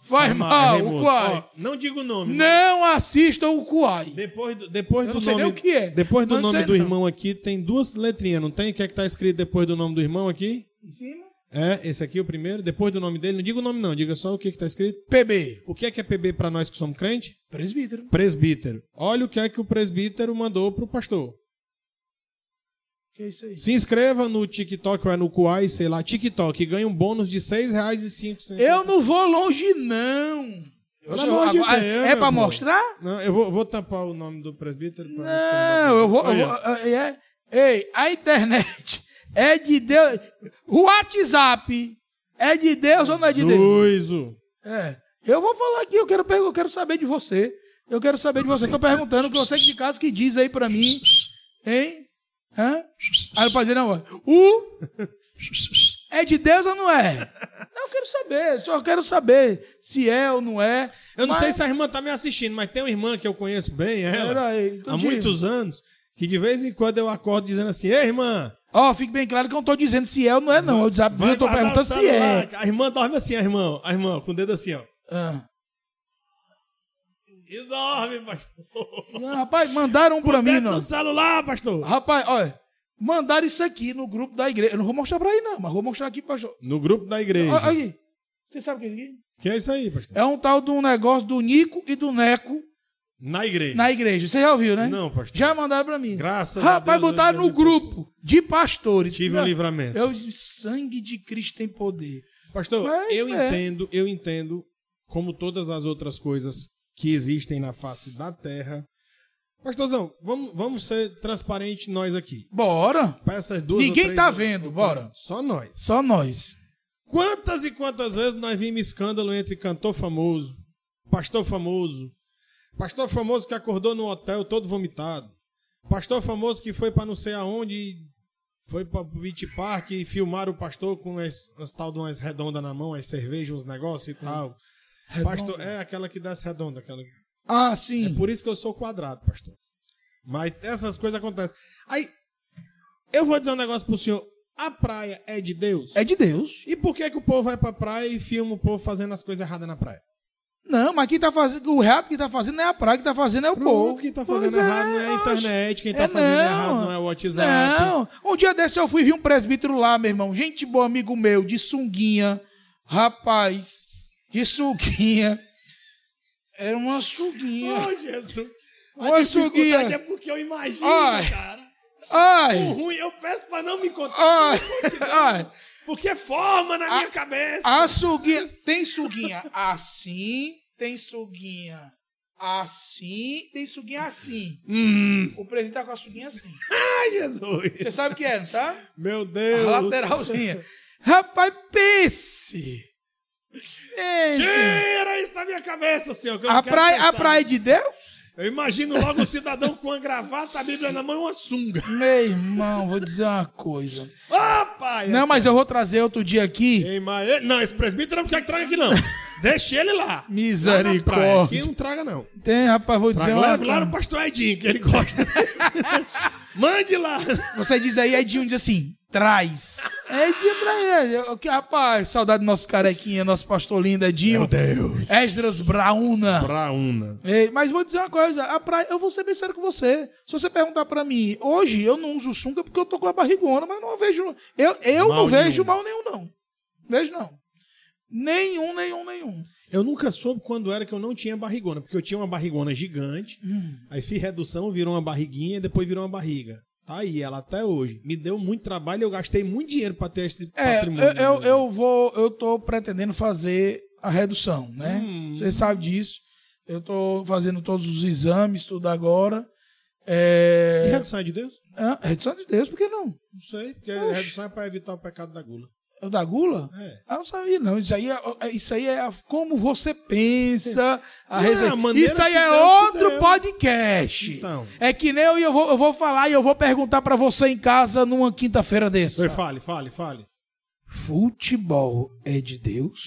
Faz mal, é o. Kuai. Ó, não digo o nome. Não assistam o Kuai. Depois do, depois Eu do nome, nem o que é. Depois do Mas não nome sei do não. irmão aqui, tem duas letrinhas, não tem? O que é que tá escrito depois do nome do irmão aqui? Em cima? É, esse aqui é o primeiro. Depois do nome dele, não diga o nome não, diga só o que que tá escrito. PB. O que é que é PB para nós que somos crente? Presbítero. Presbítero. Olha o que é que o presbítero mandou pro pastor. Que é isso aí? Se inscreva no TikTok ou é no Kuai, sei lá, TikTok, e ganha um bônus de R$ 6,05. Eu não vou longe, não. Eu Pelo amor de Deus, é amor. mostrar? Não, eu vou, vou tampar o nome do presbítero. Não, eu vou. eu vou- é, ei, a internet é de Deus. O WhatsApp é de Deus ou não é de Deus? É. Eu vou falar aqui, eu quero, eu quero saber de você. Eu quero saber de você. Tô perguntando, que você que de casa que diz aí pra mim. Hein? Hã? Aí eu dizer, não, o. É de Deus ou não é? Não, eu quero saber. Só quero saber se é ou não é. Eu não Mas- sei se a irmã tá me assistindo, mas tem uma irmã que eu conheço bem, ela, Peraí, há diz. muitos anos, que de vez em quando eu acordo dizendo assim, ei, irmã, Ó, fique bem claro que eu não tô dizendo se é ou não é, não. Eu, desab... eu tô perguntando se é. A irmã dorme assim, a irmã, a irmã, com o dedo assim, ó. Ah. E dorme, pastor. Não, rapaz, mandaram um pra mim, não. no celular, pastor. Rapaz, olha, mandaram isso aqui no grupo da igreja. Eu não vou mostrar pra aí, não, mas vou mostrar aqui pra. No grupo da igreja. Olha aí. Você sabe o que é isso aqui? Que é isso aí, pastor? É um tal de um negócio do Nico e do Neco Na igreja. na igreja. Você já ouviu, né? Não, pastor. Já mandaram pra mim. Graças a Rapaz, Deus, botaram eu no grupo de pastores. Tive um livramento. Eu disse, sangue de Cristo tem poder. Pastor, Mas eu é. entendo, eu entendo, como todas as outras coisas que existem na face da terra. Pastorzão, vamos, vamos ser transparentes nós aqui. Bora. Para essas duas Ninguém tá vendo, bora. Só nós. Só nós. Quantas e quantas vezes nós vimos escândalo entre cantor famoso, pastor famoso, pastor famoso que acordou no hotel todo vomitado, pastor famoso que foi para não sei aonde, e foi para o Beach Park e filmaram o pastor com as, as tal de umas redondas na mão, as cervejas, uns negócios e tal. Pastor, é aquela que desce redonda, aquela. Ah, É sim. por isso que eu sou quadrado, pastor. Mas essas coisas acontecem. Aí, eu vou dizer um negócio pro senhor. A praia é de Deus? É de Deus. E por que, que o povo vai pra praia e filma o povo fazendo as coisas erradas na praia? Não, mas quem tá fazendo. O reto que tá fazendo não é a praia, que tá fazendo é o povo. Quem tá Pois fazendo errado não é a internet, quem tá É, fazendo não. errado não é o WhatsApp. Não, um dia desse eu fui ver um presbítero lá, meu irmão. Gente boa, amigo meu, de sunguinha. Rapaz, de sunguinha. Era uma sunguinha. Ô, Jesus. Uma A dificuldade suguinha. é porque eu imagino, Ai. cara. O Ai, ruim, eu peço pra não me contar. ai, ai. Porque forma na A- minha cabeça. A suguinha. Tem suguinha assim, tem suguinha assim, tem suguinha assim. Hum. O presidente tá com a suguinha assim. <laughs> Ai, Jesus. Você sabe o que é, não sabe? Meu A Deus. lateralzinha. Rapaz, pense. Sim. Tira isso da minha cabeça, senhor. a, praia, a praia de Deus? Eu imagino logo o cidadão com uma gravata, a Bíblia na mão e uma sunga. Meu irmão, vou dizer uma coisa. Ô, pai! Não, mas eu vou trazer outro dia aqui. Ei, mas Não, esse presbítero não quer que traga aqui, não. Deixa ele lá. Lá praia. Aqui Misericórdia. não traga, não. Tem, rapaz, vou dizer Traga, uma leve lá no coisa. pastor Edinho, que ele gosta. <laughs> Mande lá. Você diz aí, Edinho diz assim, traz. É Edinho pra ele. Que, rapaz, saudade do nosso carequinha, nosso pastor lindo, Edinho. Deus. Esdras Brauna. Brauna. Ei, Mas vou dizer uma coisa, a praia, eu vou ser bem sério com você. Se você perguntar pra mim, hoje eu não uso sunga porque eu tô com a barrigona, mas não vejo. Eu, eu Mal não vejo nenhum. mal nenhum, não. Vejo não. Nenhum, nenhum, nenhum. Eu nunca soube quando era que eu não tinha barrigona, porque eu tinha uma barrigona gigante, Hum. aí fiz redução, virou uma barriguinha, depois virou uma barriga. Tá aí, ela até hoje. Me deu muito trabalho, eu gastei muito dinheiro pra ter esse É, patrimônio. eu, eu, eu vou, eu tô pretendendo fazer a redução, né? Hum. Você sabe disso. Eu tô fazendo todos os exames, tudo agora. É... E redução é de Deus? Ah, redução de Deus, por que não? Não sei, porque Oxe. redução é pra evitar o pecado da gula. O da gula? É. Ah, eu não sabia, não. Isso aí é, é- isso aí é como você pensa. A Não, é Isso aí é outro podcast. Então. É que nem eu, eu, vou, eu vou falar e eu vou perguntar pra você em casa numa quinta-feira dessa. Oi, fale, fale, fale. Futebol é de Deus?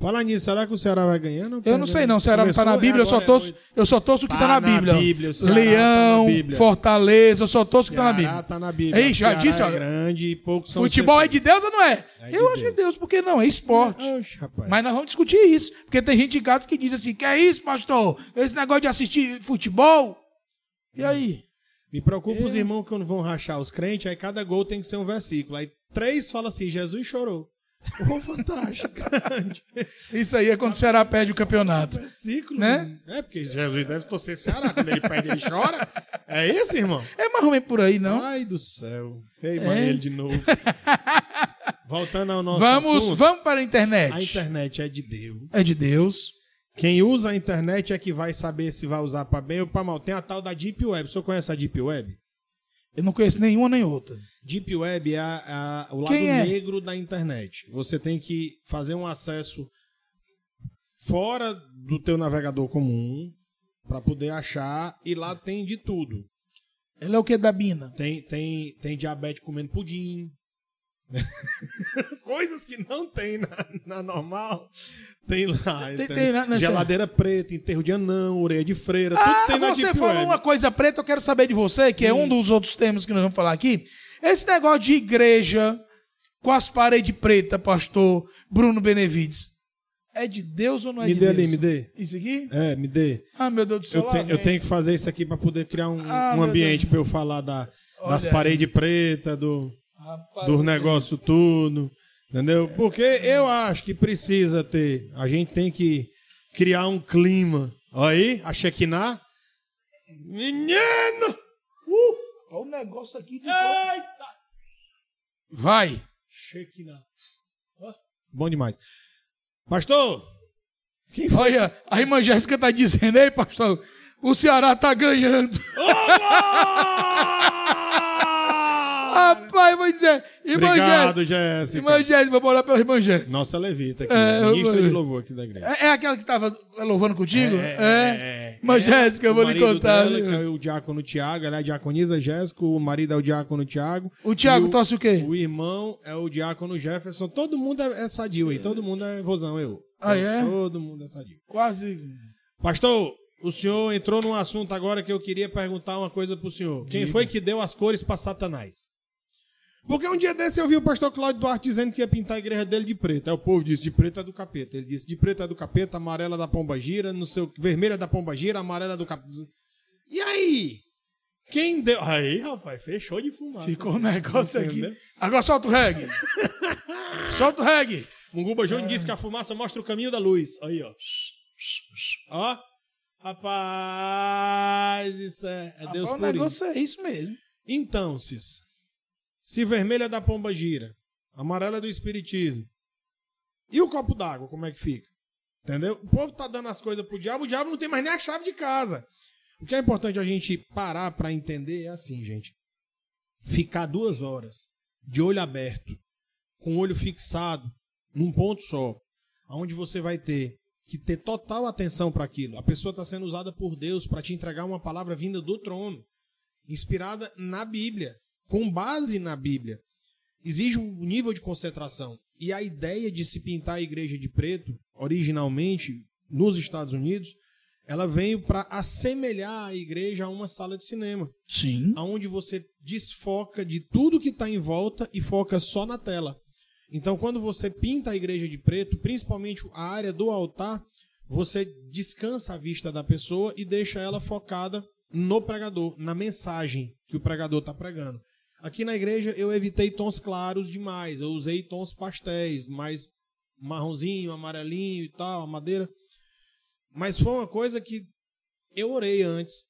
Fala nisso, será que o Ceará vai ganhando? Eu não sei não, o Ceará não tá na Bíblia, eu só torço, eu só torço o que tá, Tá na Bíblia. Bíblia, Ceará Leão, tá Bíblia. Fortaleza, eu só torço o que tá na Bíblia. tá na Bíblia. Ei, já disse, é ó, grande poucos são Futebol é de Deus ou não é? É de eu acho que é Deus. Deus, por que não? É esporte. Oxe. Mas nós vamos discutir isso. Porque tem gente em casa que diz assim: que é isso, pastor? Esse negócio de assistir futebol? E aí? Me preocupa É. os irmãos que vão rachar os crentes, aí cada gol tem que ser um versículo. Aí três fala assim, Jesus chorou. Oh, fantástico, <laughs> grande. Isso aí é quando o Ceará perde o campeonato. Versículo. Né? É, porque Jesus deve torcer Ceará. Quando ele perde, ele chora. É isso, irmão? É mais ou menos por aí, não? Ai do céu. Queima ele de novo. <laughs> Voltando ao nosso Vamos, assunto. vamos para a internet. A internet é de Deus. É de Deus. Quem usa a internet é que vai saber se vai usar para bem ou para mal. Tem a tal da Deep Web. O senhor conhece a Deep Web? Eu não conheço nenhuma nem outra. Deep Web é a- a- o lado é? negro da internet. Você tem que fazer um acesso fora do teu navegador comum para poder achar e lá tem de tudo. Ele é o que da Bina? Tem tem tem diabetes comendo pudim. <laughs> Coisas que não tem na, na normal. Tem lá. Tem- tem na- nessa- Geladeira preta, enterro de anão, orelha de freira, Ah, tudo tem na você falou uma coisa preta, eu quero saber de você, que é Hum. um dos outros temas que nós vamos falar aqui. Esse negócio de igreja com as paredes pretas, pastor Bruno Benevides, é de Deus ou não é Me de dê Deus? ali, me dê. Isso aqui? É, me dê. Ah, meu Deus do céu. Eu, te- eu tenho que fazer isso aqui para poder criar um, Ah, um ambiente para eu falar da, das paredes pretas, do, Rapaz, dos negócios tudo. Entendeu? Porque eu acho que precisa ter. A gente tem que criar um clima. Olha aí, a Shekinah. Menino! Uh! Olha o negócio aqui. ficou- Eita! Vai. Shekinah. Bom demais. Pastor! Quem foi? Olha, a irmã Jéssica tá dizendo, ei, pastor, o Ceará tá ganhando. Rapaz, vou dizer, irmã Obrigado, Jéssica. Irmã Jéssica, vou orar pela irmã Jéssica. Nossa levita aqui. É, eu- ministra de louvor aqui da igreja. É, é aquela que tava louvando contigo? É, Irmã Jéssica, eu vou lhe contar. Dela, que é o diácono Tiago, ela é a diaconisa Jéssica, o marido é o diácono Tiago. O Thiago e torce o quê? O irmão é o diácono Jefferson. Todo mundo é, é sadio aí, todo mundo é vozão, eu. Ah, é? Todo mundo é sadio. Quase. Pastor, o senhor entrou num assunto agora que eu queria perguntar uma coisa pro senhor. Quem foi que deu as cores para Satanás? Porque um dia desse eu vi o pastor Cláudio Duarte dizendo que ia pintar a igreja dele de preto. Aí o povo disse, de preto é do capeta. Ele disse, de preto é do capeta, amarela da pomba gira, no seu vermelha da pomba gira, amarela do capeta. E aí? Quem deu... Aí, rapaz, fechou de fumaça. Ficou um negócio Entendeu? aqui. Agora solta o reggae. <laughs> solta o reggae. Munguba Júnior disse que a fumaça mostra o caminho da luz. Aí, ó. Ó. Rapaz, isso é, é Deus Rapaz, o isso. negócio é isso mesmo. Então, Cis, se vermelha é da pomba gira, amarela é do espiritismo, e o copo d'água, como é que fica? Entendeu? O povo tá dando as coisas pro diabo, o diabo não tem mais nem a chave de casa. O que é importante a gente parar para entender é assim, gente. Ficar duas horas de olho aberto, com o olho fixado num ponto só, onde você vai ter que ter total atenção para aquilo. A pessoa está sendo usada por Deus para te entregar uma palavra vinda do trono, inspirada na Bíblia, com base na Bíblia. Exige um nível de concentração. E a ideia de se pintar a igreja de preto, originalmente, nos Estados Unidos, ela veio para assemelhar a igreja a uma sala de cinema. Sim. Onde você desfoca de tudo que está em volta e foca só na tela. Então, quando você pinta a igreja de preto, principalmente a área do altar, você descansa a vista da pessoa e deixa ela focada no pregador, na mensagem que o pregador está pregando. Aqui na igreja eu evitei tons claros demais, eu usei tons pastéis, mais marronzinho, amarelinho e tal, a madeira. Mas foi uma coisa que eu orei antes.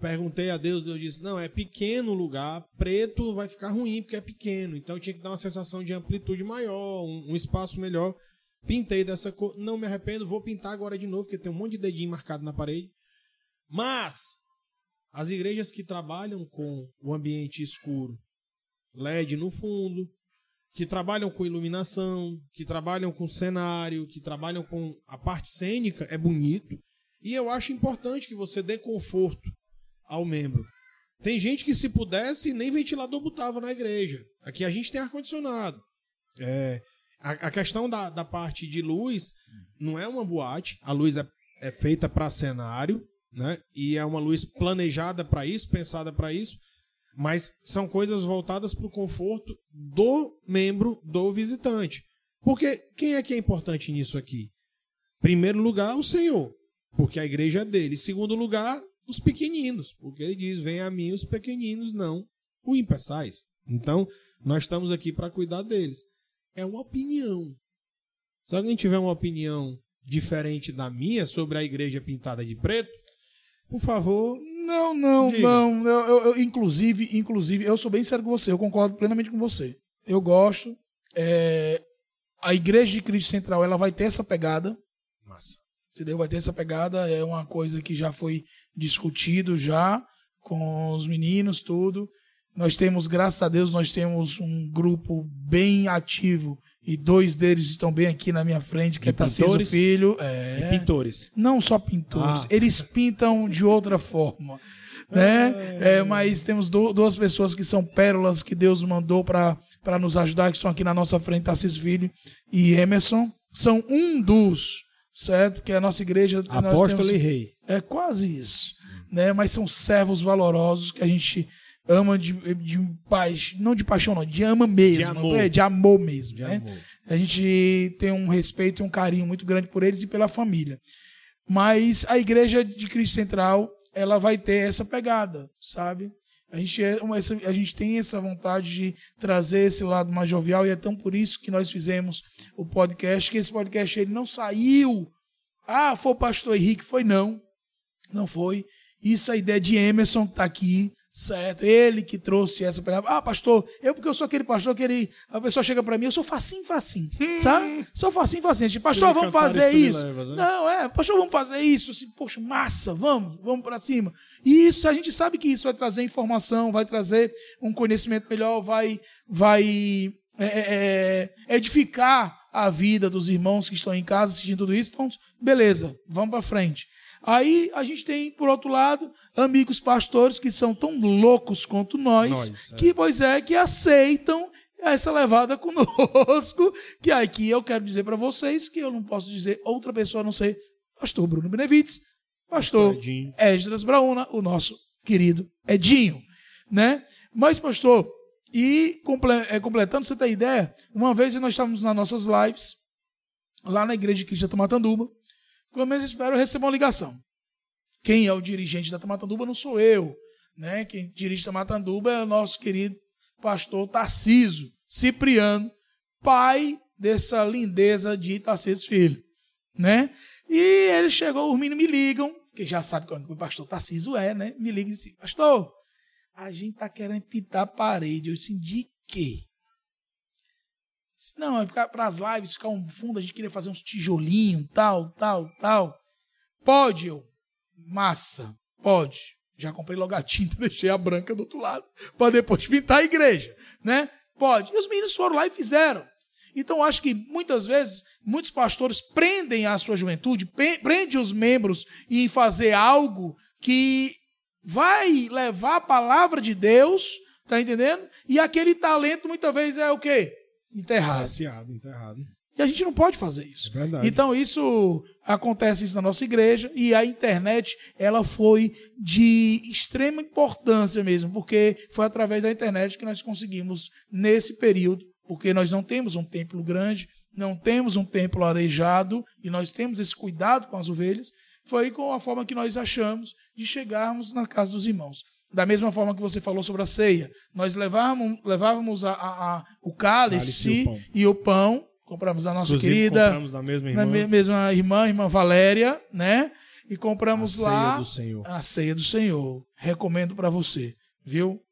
Perguntei a Deus, Deus disse: não, é pequeno lugar, preto vai ficar ruim porque é pequeno. Então tinha que dar uma sensação de amplitude maior, um, um espaço melhor. Pintei dessa cor, não me arrependo, vou pintar agora de novo, porque tem um monte de dedinho marcado na parede. Mas as igrejas que trabalham com o ambiente escuro, LED no fundo, que trabalham com iluminação, que trabalham com cenário, que trabalham com a parte cênica, é bonito. E eu acho importante que você dê conforto ao membro. Tem gente que, se pudesse, nem ventilador botava na igreja. Aqui a gente tem ar-condicionado. É, a, a, questão da, da parte de luz não é uma boate, a luz é, é feita para cenário, né? E é uma luz planejada para isso, pensada para isso, mas são coisas voltadas para o conforto do membro, do visitante. Porque quem é que é importante nisso aqui? Primeiro lugar, o Senhor, porque a igreja é dele. Segundo lugar, os pequeninos, porque ele diz: Vem a mim os pequeninos, não o impeçais. Então, nós estamos aqui para cuidar deles. É uma opinião. Se alguém tiver uma opinião diferente da minha sobre a igreja pintada de preto, por favor. Não, não, diga. não. Eu, eu, eu, inclusive, inclusive, eu sou bem sério com você, eu concordo plenamente com você. Eu gosto. É, a igreja de Cristo Central ela vai ter essa pegada. Massa. Entendeu? Vai ter essa pegada. É uma coisa que já foi discutido já com os meninos, tudo. Nós temos, graças a Deus, nós temos um grupo bem ativo e dois deles estão bem aqui na minha frente, que de é Tarcísio Filho. É... E pintores. Não só pintores, ah. eles pintam de outra forma. Né? É, mas temos do, duas pessoas que são pérolas que Deus mandou para nos ajudar, que estão aqui na nossa frente, Tarcísio Filho e Emerson. São um dos certo? Que é a nossa igreja. Apóstolo temos, e rei. É quase isso. Né? Mas são servos valorosos que a gente ama de, de paz, não de paixão, não, de ama mesmo. De amor, é, de amor mesmo. De né? amor. A gente tem um respeito e um carinho muito grande por eles e pela família. Mas a igreja de Cristo Central, ela vai ter essa pegada, sabe? A gente, é uma, a gente tem essa vontade de trazer esse lado mais jovial e é tão por isso que nós fizemos o podcast, que esse podcast ele não saiu. Ah, foi o pastor Henrique, foi não. Não foi. Isso é a ideia de Emerson que está aqui, Certo, ele que trouxe essa pegada. Ah, pastor, eu porque eu sou aquele pastor que ele, a pessoa chega para mim, eu sou facinho, facinho, hum. sabe? Sou facinho, facinho. Tipo, pastor, vamos fazer isso. Levas, né? Não, é, pastor, vamos fazer isso. Assim, poxa, massa, vamos, vamos para cima. E isso, a gente sabe que isso vai trazer informação, vai trazer um conhecimento melhor, vai, vai é, é, é edificar a vida dos irmãos que estão em casa assistindo tudo isso. Então, beleza, vamos para frente. Aí a gente tem, por outro lado, amigos pastores que são tão loucos quanto nós, nós é. que, pois é, que aceitam essa levada <laughs> conosco, que aqui eu quero dizer para vocês que eu não posso dizer outra pessoa a não ser pastor Bruno Benevides, pastor Esdras Brauna, o nosso querido Edinho, né? Mas, pastor, e é, completando, você tem ideia, uma vez nós estávamos nas nossas lives, lá na igreja de Cristo de Tomatanduba, pelo menos espero receber uma ligação. Quem é o dirigente da Tamatanduba não sou eu. Né? Quem dirige Tamatanduba é o nosso querido pastor Tarciso Cipriano, pai dessa lindeza de Tarcísio Filho. Né? E ele chegou, os meninos me ligam, que já sabe quando o pastor Tarciso é, né? Me liga e diz, pastor, a gente tá querendo pintar a parede. Eu disse, de quê? Não, é para as lives ficar um fundo, a gente queria fazer uns tijolinhos, tal, tal, tal. Pode, eu. Massa, pode. Já comprei logo a tinta, <laughs> deixei a branca do outro lado, para depois pintar a igreja, né? Pode. E os meninos foram lá e fizeram. Então, acho que muitas vezes, muitos pastores prendem a sua juventude, prendem os membros em fazer algo que vai levar a palavra de Deus, tá entendendo? E aquele talento muitas vezes é o quê? Enterrado. Saciado, enterrado. E a gente não pode fazer isso. É verdade. Então isso acontece isso na nossa igreja e a internet ela foi de extrema importância mesmo, porque foi através da internet que nós conseguimos nesse período, porque nós não temos um templo grande, não temos um templo arejado e nós temos esse cuidado com as ovelhas, foi com a forma que nós achamos de chegarmos na casa dos irmãos. Da mesma forma que você falou sobre a ceia, nós levávamos, levávamos a, a, a o cálice, cálice e, o pão. e o pão Compramos a nossa Inclusive, querida. Compramos da mesma irmã. Na mesma irmã, irmã Valéria, né? E compramos a lá ceia do Senhor. a ceia do Senhor. Recomendo para você, viu?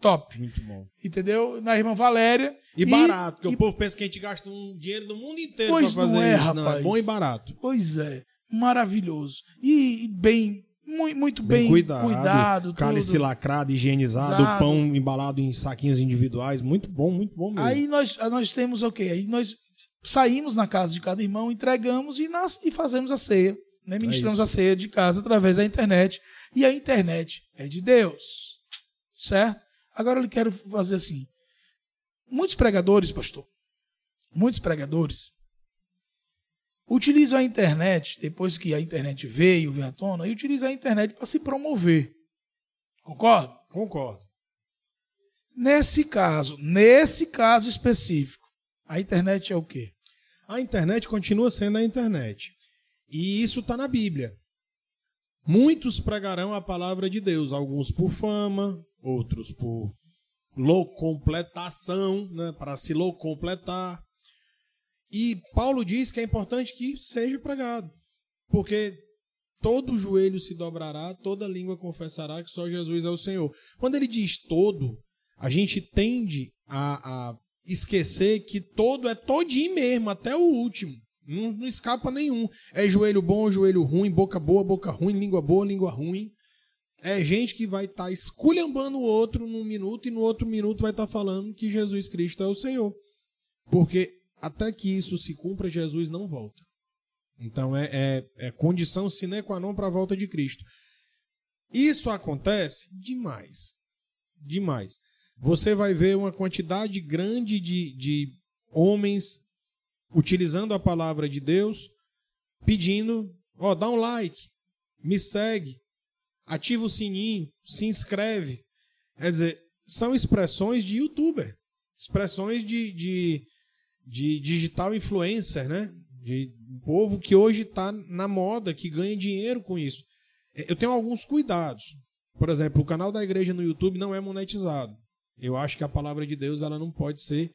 Top. Muito bom. Entendeu? Na irmã Valéria. E, e barato, porque e... o povo pensa que a gente gasta um dinheiro do mundo inteiro para fazer não é, isso. Rapaz. Não, é bom e barato. Pois é. Maravilhoso. E, e bem muito, muito bem, bem, cuidado, cuidado cálice lacrado, higienizado, Exato. pão embalado em saquinhos individuais, muito bom, muito bom mesmo. Aí nós, nós temos o okay, quê? Aí nós saímos na casa de cada irmão, entregamos e, nas, e fazemos a ceia. Né? Ministramos é a ceia de casa através da internet. E a internet é de Deus. Certo? Agora eu quero fazer assim. Muitos pregadores, pastor, muitos pregadores utilizam a internet, depois que a internet veio, veio à tona, e utilizam a internet para se promover. Concorda? Concordo. Nesse caso, nesse caso específico, a internet é o quê? A internet continua sendo a internet. E isso está na Bíblia. Muitos pregarão a palavra de Deus, alguns por fama, outros por completação, né, para se completar. E Paulo diz que é importante que seja pregado, porque todo joelho se dobrará, toda língua confessará que só Jesus é o Senhor. Quando ele diz todo, a gente tende a, a esquecer que todo é todinho mesmo, até o último. Não, não escapa nenhum. É joelho bom, joelho ruim, boca boa, boca ruim, língua boa, língua ruim. É gente que vai estar tá esculhambando o outro num minuto e no outro minuto vai estar tá falando que Jesus Cristo é o Senhor. Porque até que isso se cumpra, Jesus não volta. Então é, é, é condição sine qua non para a volta de Cristo. Isso acontece demais. Demais você vai ver uma quantidade grande de, de homens utilizando a palavra de Deus, pedindo, ó, dá um like, me segue, ativa o sininho, se inscreve. Quer dizer, são expressões de youtuber, expressões de, de, de digital influencer, né? De um povo que hoje está na moda, que ganha dinheiro com isso. Eu tenho alguns cuidados. Por exemplo, o canal da igreja no YouTube não é monetizado. Eu acho que a palavra de Deus ela não pode ser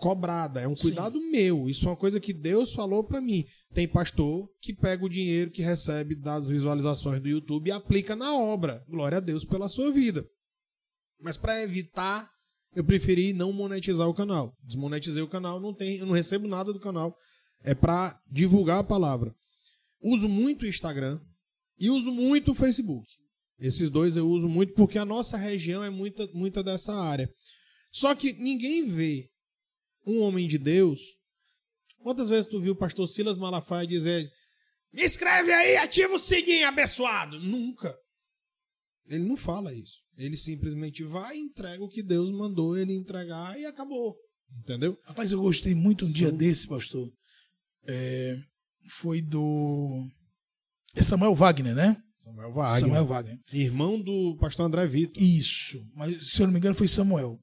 cobrada. É um cuidado Sim. meu. Isso é uma coisa que Deus falou para mim. Tem pastor que pega o dinheiro que recebe das visualizações do YouTube e aplica na obra. Glória a Deus pela sua vida. Mas para evitar, eu preferi não monetizar o canal. Desmonetizei o canal, não tem, eu não recebo nada do canal. É para divulgar a palavra. Uso muito o Instagram e uso muito o Facebook. Esses dois eu uso muito porque a nossa região é muita, muita dessa área. Só que ninguém vê um homem de Deus. Quantas vezes tu viu o pastor Silas Malafaia dizer: Me escreve aí, ativa o sininho, abençoado? Nunca. Ele não fala isso. Ele simplesmente vai e entrega o que Deus mandou ele entregar e acabou. Entendeu? Rapaz, eu gostei muito um Sim. dia desse, pastor. É, foi do. É Samuel Wagner, né? Samuel Wagner. Samuel Wagner. Irmão do pastor André Vitor. Isso. Mas, se eu não me engano, foi Samuel.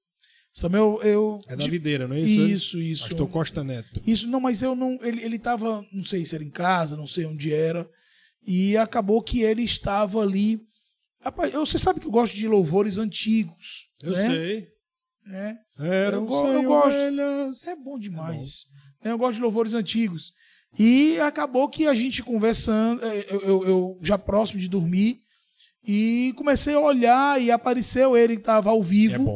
Samuel, eu. É da videira, não é isso? Isso, isso. Pastor Costa Neto. Isso, não, mas eu não. Ele, ele tava, não sei se era em casa, não sei onde era. E acabou que ele estava ali. Rapaz, você sabe que eu gosto de louvores antigos. Eu né? sei. É. Eram eu, eu gosto. É bom demais. É bom. Eu gosto de louvores antigos. E acabou que a gente conversando, é, eu, eu, eu já próximo de dormir, e comecei a olhar e apareceu ele que estava ao vivo.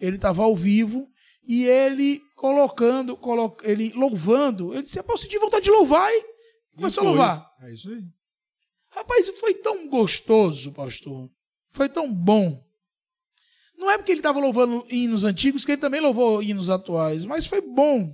É. Ele estava ao vivo e ele colocando, colo... ele louvando. Ele disse: "Eu senti vontade de louvar", e começou a louvar. É isso aí. Rapaz, foi tão gostoso, pastor. Foi tão bom. Não é porque ele estava louvando hinos antigos que ele também louvou hinos atuais, mas foi bom.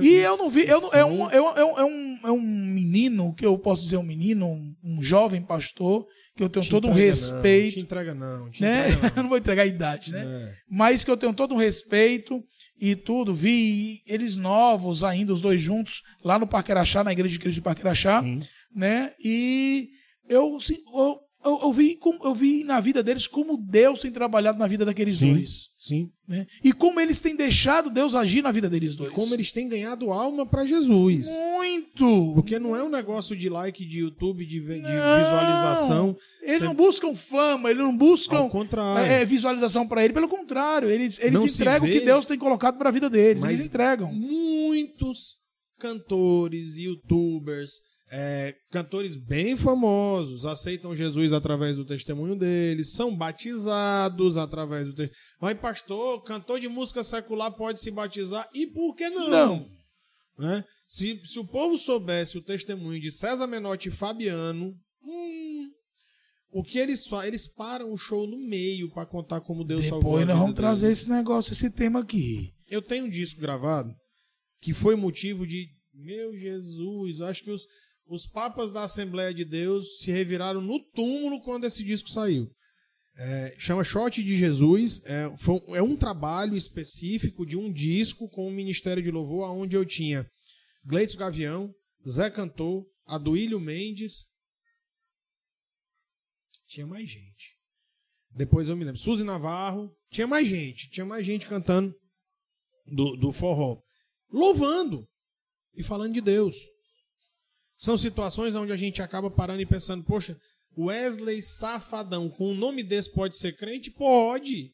E eu não vi. Eu, não- é, um, é, um, é, um, é um- é um menino, que eu posso dizer um menino, um, um jovem pastor, que eu tenho Te todo um respeito. Não, te entrega não. Te né? entrega <laughs> Eu não. não vou entregar a idade, né? É. Mas que eu tenho todo um respeito e tudo. Vi eles novos ainda, os dois juntos, lá no Parque Araxá, na igreja de Cristo de Parque Araxá, Sim. né? E eu, eu, eu, eu vi, eu vi na vida deles como Deus tem trabalhado na vida daqueles Sim. dois. Sim. Né? E como eles têm deixado Deus agir na vida deles E dois. como eles têm ganhado alma para Jesus. Muito! Porque não é um negócio de like de YouTube, de, de Não. visualização. Eles Você- não buscam fama, eles não buscam Ao contrário. é, visualização para ele. Pelo contrário, eles, eles Não entregam o que Deus tem colocado para a vida deles. mas Eles entregam. Muitos cantores, youtubers, é, cantores bem famosos aceitam Jesus através do testemunho deles, são batizados através do testemunho. Mas, pastor, cantor de música secular pode se batizar? E por que não? Não. Né? Se, se o povo soubesse o testemunho de César Menotti e Fabiano, hum, o que eles fazem? Eles param o show no meio para contar como Deus salvou a Depois nós vamos trazer deles. esse negócio, esse tema aqui. Eu tenho um disco gravado que foi motivo de. Meu Jesus, acho que os, os papas da Assembleia de Deus se reviraram no túmulo quando esse disco saiu. É, chama Shot de Jesus. É, foi um- é um trabalho específico de um disco com o Ministério de Louvor, onde eu tinha Gleitson Gavião, Zé Cantor, Aduílio Mendes. Tinha mais gente. Depois eu me lembro. Suzy Navarro. Tinha mais gente. Tinha mais gente cantando do, do forró. Louvando e falando de Deus. São situações onde a gente acaba parando e pensando, poxa, Wesley Safadão, com um nome desse pode ser crente? Pode.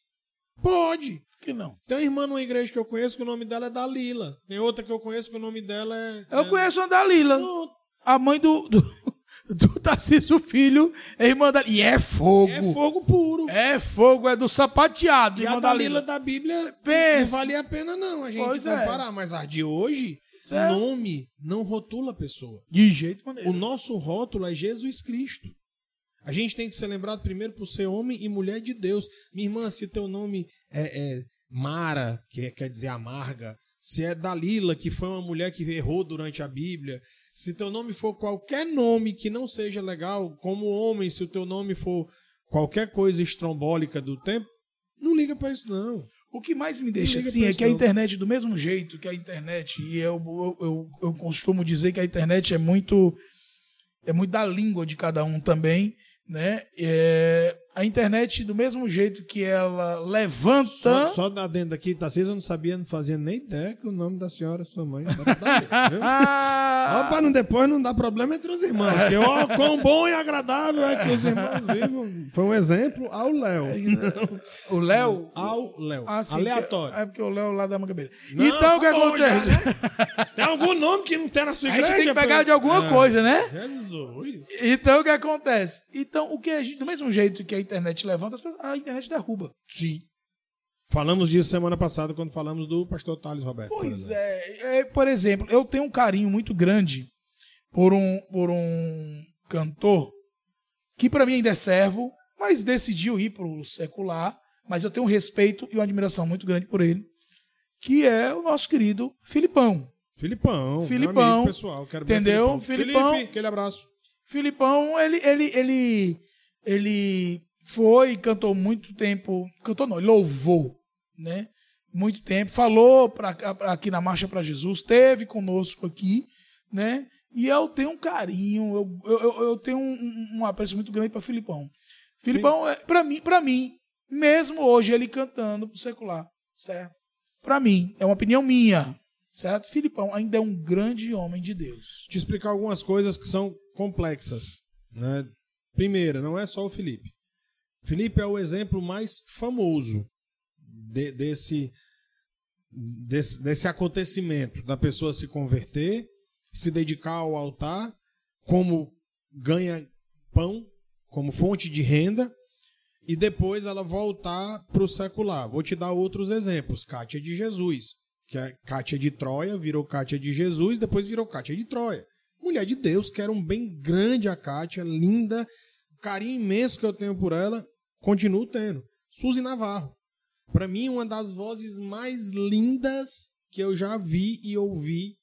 Pode. Por que não? Tem uma irmã numa igreja que eu conheço que o nome dela é Dalila. Tem outra que eu conheço que o nome dela é. Eu é... conheço a Dalila, Pronto. a mãe do, do, <laughs> do Tarcísio Filho, é irmã da E é fogo. É fogo puro. É fogo, é do sapateado, E a Dalila Dalila. da Bíblia Pensa. não valia a pena, não, a gente Pois é. comparar. Mas a de hoje, Certo. nome não rotula a pessoa. De jeito O maneiro. nosso rótulo é Jesus Cristo. A gente tem que ser lembrado primeiro por ser homem e mulher de Deus. Minha irmã, se teu nome é, é Mara, que é- quer dizer amarga, se é Dalila, que foi uma mulher que errou durante a Bíblia, se teu nome for qualquer nome que não seja legal, como homem, se o teu nome for qualquer coisa estrombólica do tempo, não liga pra isso não. O que mais me deixa assim é que a internet, do mesmo jeito que a internet, e eu, eu, eu, eu costumo dizer que a internet é muito é muito da língua de cada um também, né? É, a internet, do mesmo jeito que ela levanta. Só, só da dentro daqui, Tarcísio, eu não sabia, não fazia nem ideia que o nome da senhora, sua mãe, era Ó, pra <laughs> não, depois não dar problema entre os irmãos. Porque, ó, <laughs> quão bom e agradável é que os irmãos vivam. Foi um exemplo ao Léo. o Léo. Ao Léo. Ah, Aleatório. que- É porque o Léo lá da Mangabeira. Não, então o que tá já, acontece? né? Tem algum nome que não tem na sua A igreja? gente tem que pegar de alguma É. coisa, né? Jesus. Então o que acontece? Então, o que a gente, do mesmo jeito que a internet levanta, as pessoas- a internet derruba. Sim. Falamos disso semana passada quando falamos do pastor Thales Roberto. por Pois exemplo. é, é, por exemplo, eu tenho um carinho muito grande por um, por um cantor que para mim ainda é servo, mas decidiu ir pro secular, mas eu tenho um respeito e uma admiração muito grande por ele, que é o nosso querido Filipão. Filipão. Filipão, pessoal. Quero entendeu? Filipão. Filipão. Felipe, aquele abraço. Filipão, ele, ele, ele, ele foi, cantou muito tempo, cantou não, louvou, né? Muito tempo, falou pra, pra- aqui na Marcha para Jesus, esteve conosco aqui, né? E eu tenho um carinho, eu, eu, eu- tenho um, um- um apreço muito grande para Filipão. Filipão, é, para mim, para mim, mesmo hoje ele cantando pro secular, certo? Para mim, é uma opinião minha, certo? Filipão ainda é um grande homem de Deus. te explicar algumas coisas que são complexas. Né? Primeira, não é só o Felipe. Felipe é o exemplo mais famoso de- desse, desse, desse acontecimento da pessoa se converter, se dedicar ao altar, como ganha pão, como fonte de renda, e depois ela voltar para o secular. Vou te dar outros exemplos. Cátia de Jesus, que é Cátia de Troia, virou Cátia de Jesus, depois virou Cátia de Troia. Mulher de Deus, que era um bem grande a Cátia, linda, carinho imenso que eu tenho por ela, continuo tendo. Suzy Navarro. Para mim, uma das vozes mais lindas que eu já vi e ouvi.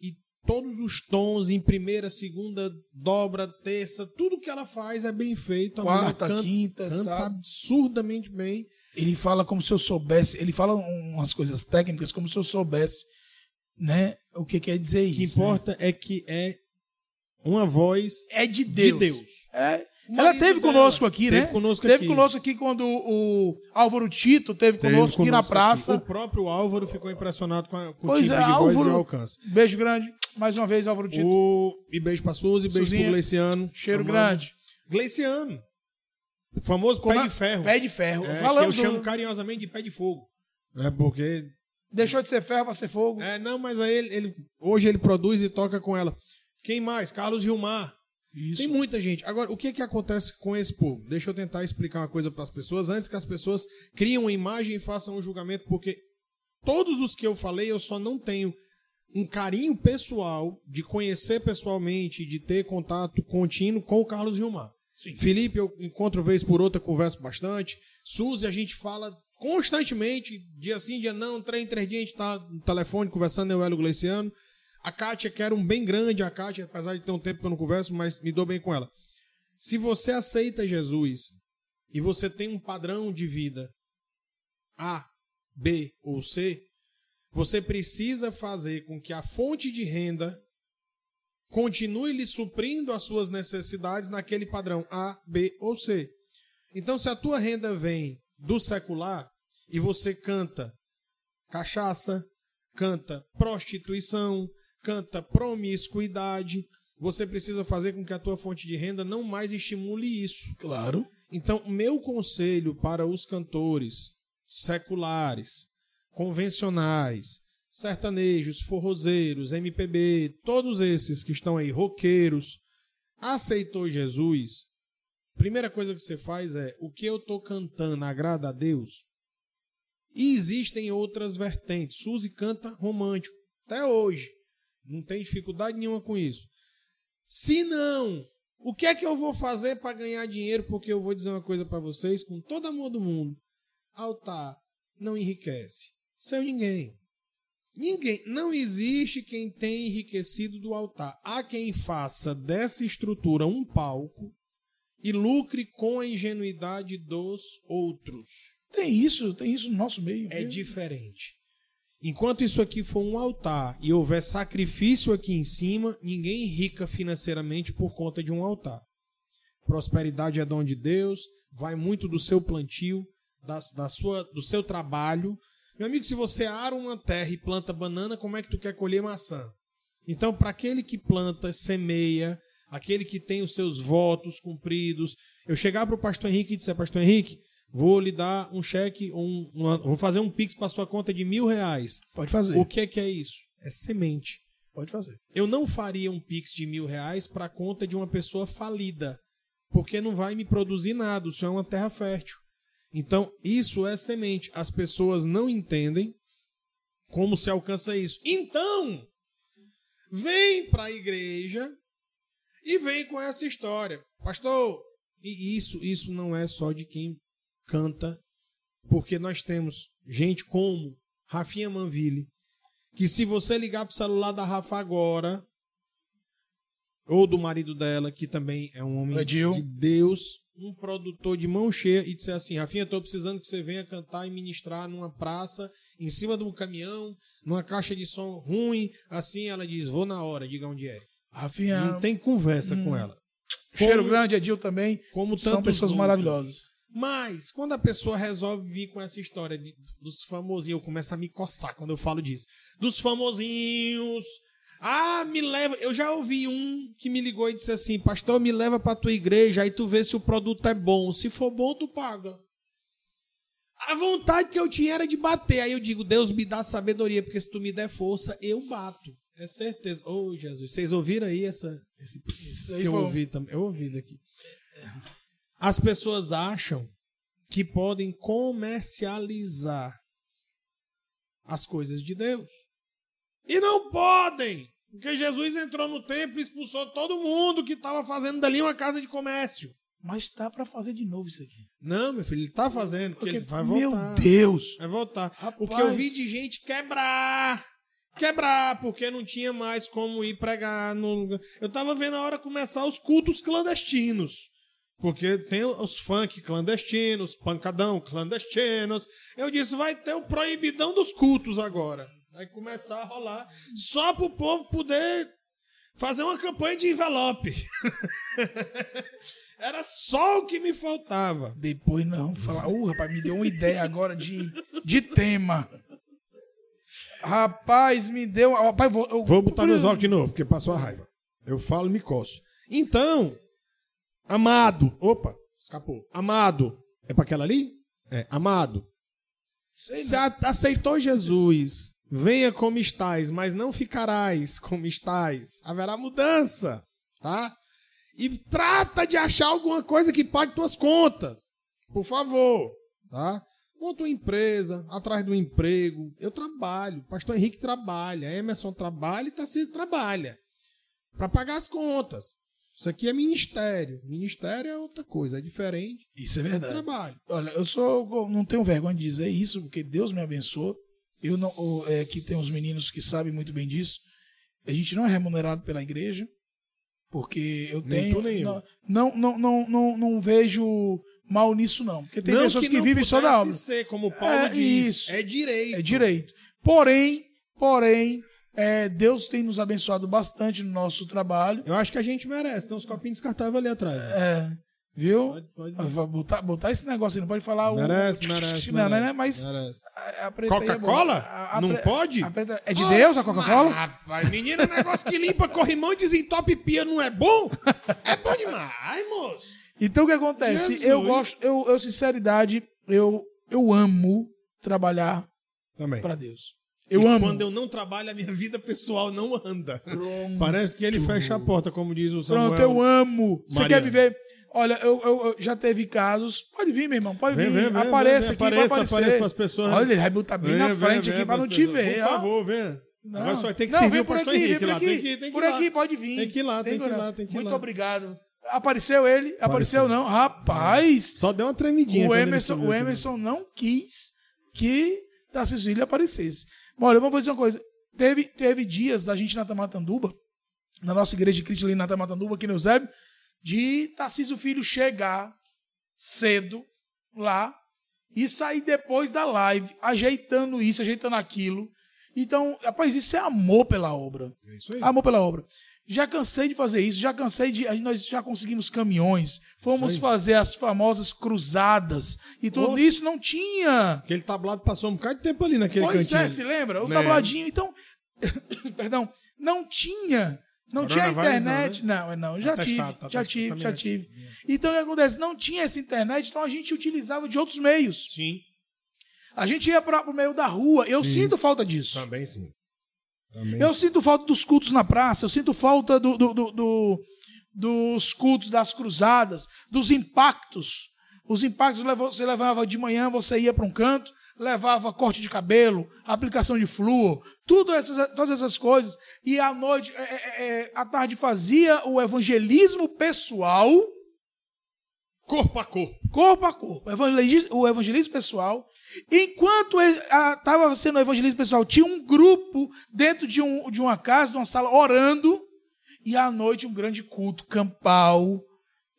E todos os tons, em primeira, segunda, dobra, terça, tudo que ela faz é bem feito. A Quarta, canta, quinta, canta sabe? absurdamente bem. Ele fala como se eu soubesse, ele fala umas coisas técnicas como se eu soubesse, né, o que quer dizer O que isso. né? importa é que é uma voz É de Deus. de Deus. É. O Ela teve dela conosco aqui, né? teve conosco teve aqui. conosco aqui quando o Álvaro Tito teve, Teve conosco, aqui na conosco praça. aqui. O próprio Álvaro ficou impressionado com, a, com o Pois timbre é, de voz e Álvaro. alcance. Beijo grande. Mais uma vez, Álvaro Tito. O... E beijo pra Suzy, beijo Suzinha. pro Gleiciano. Cheiro grande. Gleiciano. O famoso Como pé é? de ferro. Pé de ferro. É, Falando eu chamo carinhosamente de pé de fogo. É porque. Deixou de ser ferro para ser fogo. É, não, mas aí ele, ele- hoje ele produz e toca com ela. Quem mais? Carlos Gilmar. Isso. Tem muita gente. Agora, o que que acontece com esse povo? Deixa eu tentar explicar uma coisa para as pessoas antes que as pessoas criem uma imagem e façam um julgamento, porque todos os que eu falei eu só não tenho um carinho pessoal de conhecer pessoalmente, de ter contato contínuo com o Carlos Gilmar. Sim. Felipe, eu encontro vez por outra, converso bastante. Suzy, a gente fala constantemente, dia sim, dia não, três três dias a gente tá no telefone conversando, eu e o Hélio Gleiciano. A Kátia, que era um bem grande, a Kátia, apesar de ter um tempo que eu não converso, mas me dou bem com ela. Se você aceita Jesus e você tem um padrão de vida A, B ou C, você precisa fazer com que a fonte de renda continue lhe suprindo as suas necessidades naquele padrão A, B ou C. Então, se a tua renda vem do secular e você canta cachaça, canta prostituição, canta promiscuidade, você precisa fazer com que a tua fonte de renda não mais estimule isso. Claro. Então, meu conselho para os cantores seculares, convencionais, sertanejos, forrozeiros, MPB, todos esses que estão aí, roqueiros, aceitou Jesus, primeira coisa que você faz é, o que eu estou cantando agrada a Deus? E existem outras vertentes. Suzy canta romântico, até hoje. Não tem dificuldade nenhuma com isso. Se não, o que é que eu vou fazer para ganhar dinheiro? Porque eu vou dizer uma coisa para vocês, com todo amor do mundo: altar não enriquece. Seu ninguém. Ninguém. Não existe quem tenha enriquecido do altar. Há quem faça dessa estrutura um palco e lucre com a ingenuidade dos outros. Tem isso, tem isso no nosso meio. É viu? diferente. Enquanto isso aqui for um altar e houver sacrifício aqui em cima, ninguém rica financeiramente por conta de um altar. Prosperidade é dom de Deus, vai muito do seu plantio, da, da sua, do seu trabalho. Meu amigo, se você ara uma terra e planta banana, como é que tu quer colher maçã? Então, para aquele que planta, semeia, aquele que tem os seus votos cumpridos, eu chegar para o pastor Henrique e disser, pastor Henrique, vou lhe dar um cheque, um, uma- vou fazer um pix para sua conta de mil reais. Pode fazer. O que é que é isso? É semente. Pode fazer. Eu não faria um pix de mil reais para a conta de uma pessoa falida, porque não vai me produzir nada. O senhor é uma terra fértil. Então, isso é semente. As pessoas não entendem como se alcança isso. Então, vem para a igreja e vem com essa história. Pastor, e isso, isso não é só de quem canta, porque nós temos gente como Rafinha Manville, que se você ligar pro celular da Rafa agora, ou do marido dela, que também é um homem Edil. de Deus, um produtor de mão cheia, e disser assim, Rafinha, estou precisando que você venha cantar e ministrar numa praça, em cima de um caminhão, numa caixa de som ruim, assim ela diz, vou na hora, diga onde é. Rafinha, Não tem conversa com ela. cheiro como- grande, Edil também. Como São pessoas outros. maravilhosas. Mas, quando a pessoa resolve vir com essa história de- dos famosinhos, eu começo a me coçar quando eu falo disso. Dos famosinhos. Ah, me leva. Eu já ouvi um que me ligou e disse assim: Pastor, me leva pra tua igreja, aí tu vê se o produto é bom. Se for bom, tu paga. A vontade que eu tinha era de bater. Aí eu digo: Deus me dá sabedoria, porque se tu me der força, eu bato. É certeza. Ô, Jesus, vocês ouviram aí essa, esse pss que eu ouvi também? Eu ouvi daqui. As pessoas acham que podem comercializar as coisas de Deus. E não podem! Porque Jesus entrou no templo e expulsou todo mundo que estava fazendo dali uma casa de comércio. Mas tá para fazer de novo isso aqui. Não, meu filho, ele tá fazendo, porque, Porque, ele vai meu voltar. Deus! Vai voltar. O que Rapaz. eu vi de gente quebrar. Quebrar, porque não tinha mais como ir pregar no lugar. Eu tava vendo a hora começar os cultos clandestinos. Porque tem os funk clandestinos, pancadão clandestinos. Eu disse, vai ter o proibidão dos cultos agora. Vai começar a rolar. Só pro povo poder fazer uma campanha de envelope. <laughs> Era só o que me faltava. Depois vamos falar. Uh, rapaz, me deu uma ideia agora de, de tema. Rapaz, me deu. Rapaz, vou, eu- Vou botar meus óculos de novo, porque passou a raiva. Eu falo e me coço. Então, amado. Opa, escapou. Amado. É para aquela ali? É, amado. Se aceitou Jesus, venha como estás, mas não ficarás como estás. Haverá mudança, tá? E trata de achar alguma coisa que pague tuas contas. Por favor, tá? Monta uma empresa, atrás do emprego. Eu trabalho, pastor Henrique trabalha, Emerson trabalha e Tarcísio trabalha. Para pagar as contas. Isso aqui é ministério. Ministério é outra coisa, é diferente. Isso é verdade. Trabalho. Olha, eu sou, não tenho vergonha de dizer isso, porque Deus me abençoou. Eu não, é, aqui tem uns meninos que sabem muito bem disso. A gente não é remunerado pela igreja, porque eu tenho. nem eu. não, não, não, não, não vejo mal nisso, não. Porque tem não pessoas que, não vivem só da obra. ser, como Paulo É diz. isso. É direito. É direito. Porém, porém, é, Deus tem nos abençoado bastante no nosso trabalho. Eu acho que a gente merece. Tem uns copinhos descartáveis ali atrás. É, viu? Pode, pode. Ah, Botar, botar esse negócio aí, não pode falar o. Merece, merece, Não, não, merece, não, mas. merece. é boa. Coca-Cola? A- a Não pode? preta- É de Deus a Coca-Cola? Mas, rapaz, menina, negócio que limpa corrimão e desentope pia não é bom? É bom demais, moço. Então o que acontece? Jesus. Eu gosto, eu, eu sinceridade, eu, eu amo trabalhar para Deus. Eu E amo. Quando eu não trabalho, a minha vida pessoal não anda. Pronto. Parece que ele fecha a porta, como diz o Samuel. Pronto, eu amo. Você quer viver? Olha, eu, eu- eu já teve casos. Pode vir, meu irmão, pode Vem, vir. vem, vem, apareça vem, aqui, apareça, vai aparecer. apareça pras pessoas. Olha, ele vai botar bem Vem, na vem, frente vem aqui pra pras não te pessoas. ver. Por ó. favor, venha. Não. Agora só vai ter que Não, servir vem o por pastor aqui, Henrique vem lá. por Tem aqui. que, tem que Por ir lá. aqui, pode vir. Tem que ir lá, tem que ir lá, tem que ir Muito lá. obrigado. Apareceu ele? Apareceu, não? Rapaz, Só deu uma tremidinha. o Emerson, o. Emerson não quis que Tarcísio Filho aparecesse. Olha, vamos fazer uma coisa. Teve, teve dias da gente na Tamatanduba, na nossa igreja de Cristo ali na Tamatanduba, aqui no Eusébio, de Tarcísio Filho chegar cedo lá e sair depois da live, ajeitando isso, ajeitando aquilo. Então, rapaz, isso é amor pela obra. É isso aí. Amor pela obra. Já cansei de fazer isso, já cansei de. Nós já conseguimos caminhões, fomos fazer as famosas cruzadas e tudo isso não tinha. Aquele tablado passou um bocado de tempo ali naquele Pois cantinho. é, se lembra? O Né? tabladinho. Então, <coughs> perdão, não tinha. Não tinha Coronavírus não, internet. Não, não, já Atestado, tive, atestado, já tive, também já já tive. Então o que acontece? Não tinha essa internet, então a gente utilizava de outros meios. Sim. A gente ia para o meio da rua. Eu sinto falta disso. Também sim. Também Eu sinto falta dos cultos na praça, eu sinto falta do, do- do- do- dos cultos das cruzadas, dos impactos. Os impactos você levava de manhã, você ia para um canto, levava corte de cabelo, aplicação de flúor, tudo essas, todas essas coisas. E à noite, é, é, é, à tarde fazia o evangelismo pessoal, Corpo a corpo. corpo a corpo, o evangelismo pessoal. Enquanto estava sendo o evangelismo pessoal, tinha um grupo dentro de, um, de uma casa, de uma sala, orando, e à noite um grande culto campal.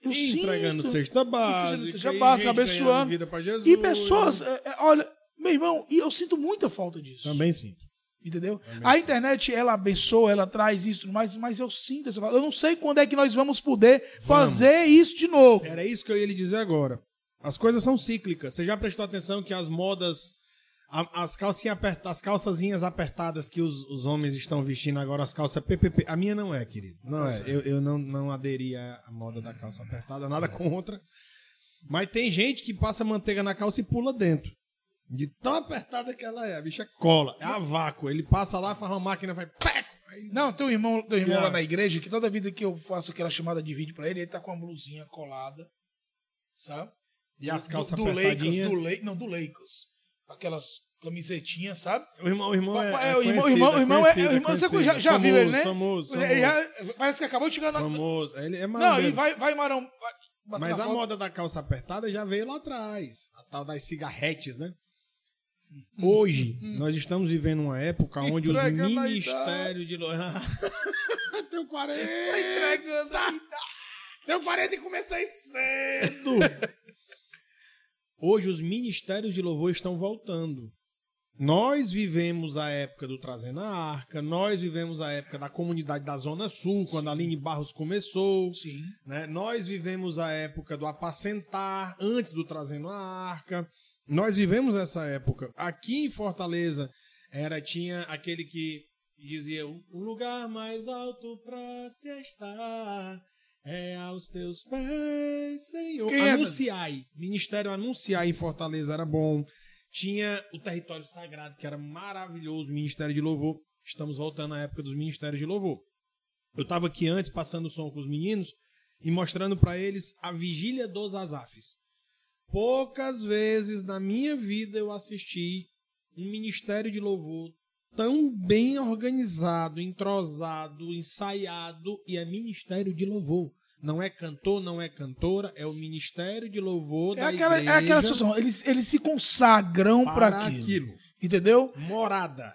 Eu entregando sinto- cesta básica. cesta e básica, gente ganhando abençoando. Vida Jesus, E pessoas, é, é, olha, meu irmão, e eu sinto muita falta disso. Também sim. Entendeu? A internet, ela abençoa, ela traz isso, mas, mas eu sinto essa falta. Eu não sei quando é que nós vamos poder fazer isso de novo. Era isso que eu ia lhe dizer agora. As coisas são cíclicas. Você já prestou atenção que as modas, a- as calcinhas apertadas, as calçazinhas apertadas que os, os homens estão vestindo agora, as calças PPP. A minha não é, querido. Não é. Eu, eu não, não aderi à moda da calça apertada, nada contra. Mas tem gente que passa manteiga na calça e pula dentro. De tão apertada que ela é. A bicha cola. É a vácuo. Ele passa lá, faz uma máquina, vai. Peco! Não, tem um irmão, tem um irmão Já. lá na igreja que toda vida que eu faço aquela chamada de vídeo pra ele, ele tá com uma blusinha colada, sabe? E as calças do, do Lakers, do Lakers, não, do Lakers. Aquelas camisetinhas, sabe? O irmão, o irmão é, É, o irmão, o irmão, o irmão, é, o irmão você já, já viu ele, né? Famoso, famoso. Ele já- parece que acabou de chegar na... Famoso. Ele é Não, maravilhoso. e vai, vai Marão, vai- Mas a foto. moda da calça apertada já veio lá atrás. A tal das cigarretes, né? Hoje, nós estamos vivendo uma época onde os ministérios de. <laughs> Tenho 40! Tá entregando. Tenho 40 e comecei cedo! <laughs> Hoje, os ministérios de louvor estão voltando. Nós vivemos a época do Trazendo a Arca, nós vivemos a época da comunidade da Zona Sul, quando a Aline Barros começou. Sim. né? Nós vivemos a época do apacentar, antes do trazendo a arca. Nós vivemos essa época. Aqui em Fortaleza era tinha aquele que dizia o lugar mais alto para se estar é aos teus pés, Senhor. Quem é? Anunciai. Ministério Anunciai em Fortaleza era bom. Tinha o território sagrado que era maravilhoso, Ministério de Louvor. Estamos voltando à época dos ministérios de louvor. Eu estava aqui antes passando o som com os meninos e mostrando para eles a vigília dos Azafes. Poucas vezes na minha vida eu assisti um ministério de louvor tão bem organizado, entrosado, ensaiado e é ministério de louvor. Não é cantor, não é cantora, é o ministério de louvor É da aquela, é igreja aquela situação. Eles, eles se consagram para para aquilo. aquilo. Entendeu? Morada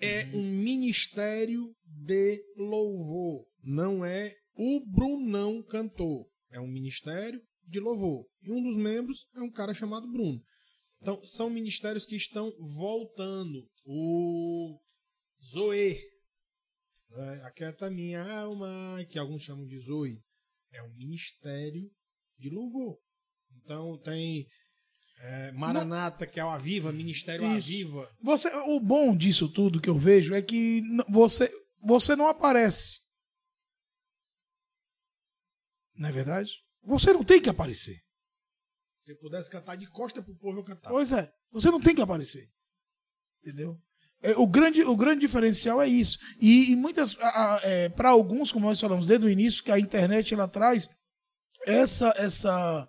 é um ministério de louvor, não é o Brunão cantor, é um ministério de louvor. E um dos membros é um cara chamado Bruno. Então, são ministérios que estão voltando. O Zoe, né? Aquieta minha alma, que alguns chamam de Zoe, é um ministério de louvor. Então, tem é, Maranata, que é o Aviva, Ministério Isso. Aviva. Você, o bom disso tudo que eu vejo é que você, você não aparece. Não é verdade? Você não tem que aparecer. Se eu pudesse cantar de costa pro povo, eu cantava. Pois é, você não tem que aparecer. Entendeu? É, o, grande, o grande diferencial é isso. E, e muitas, para alguns, como nós falamos desde o início, que a internet ela traz essa essa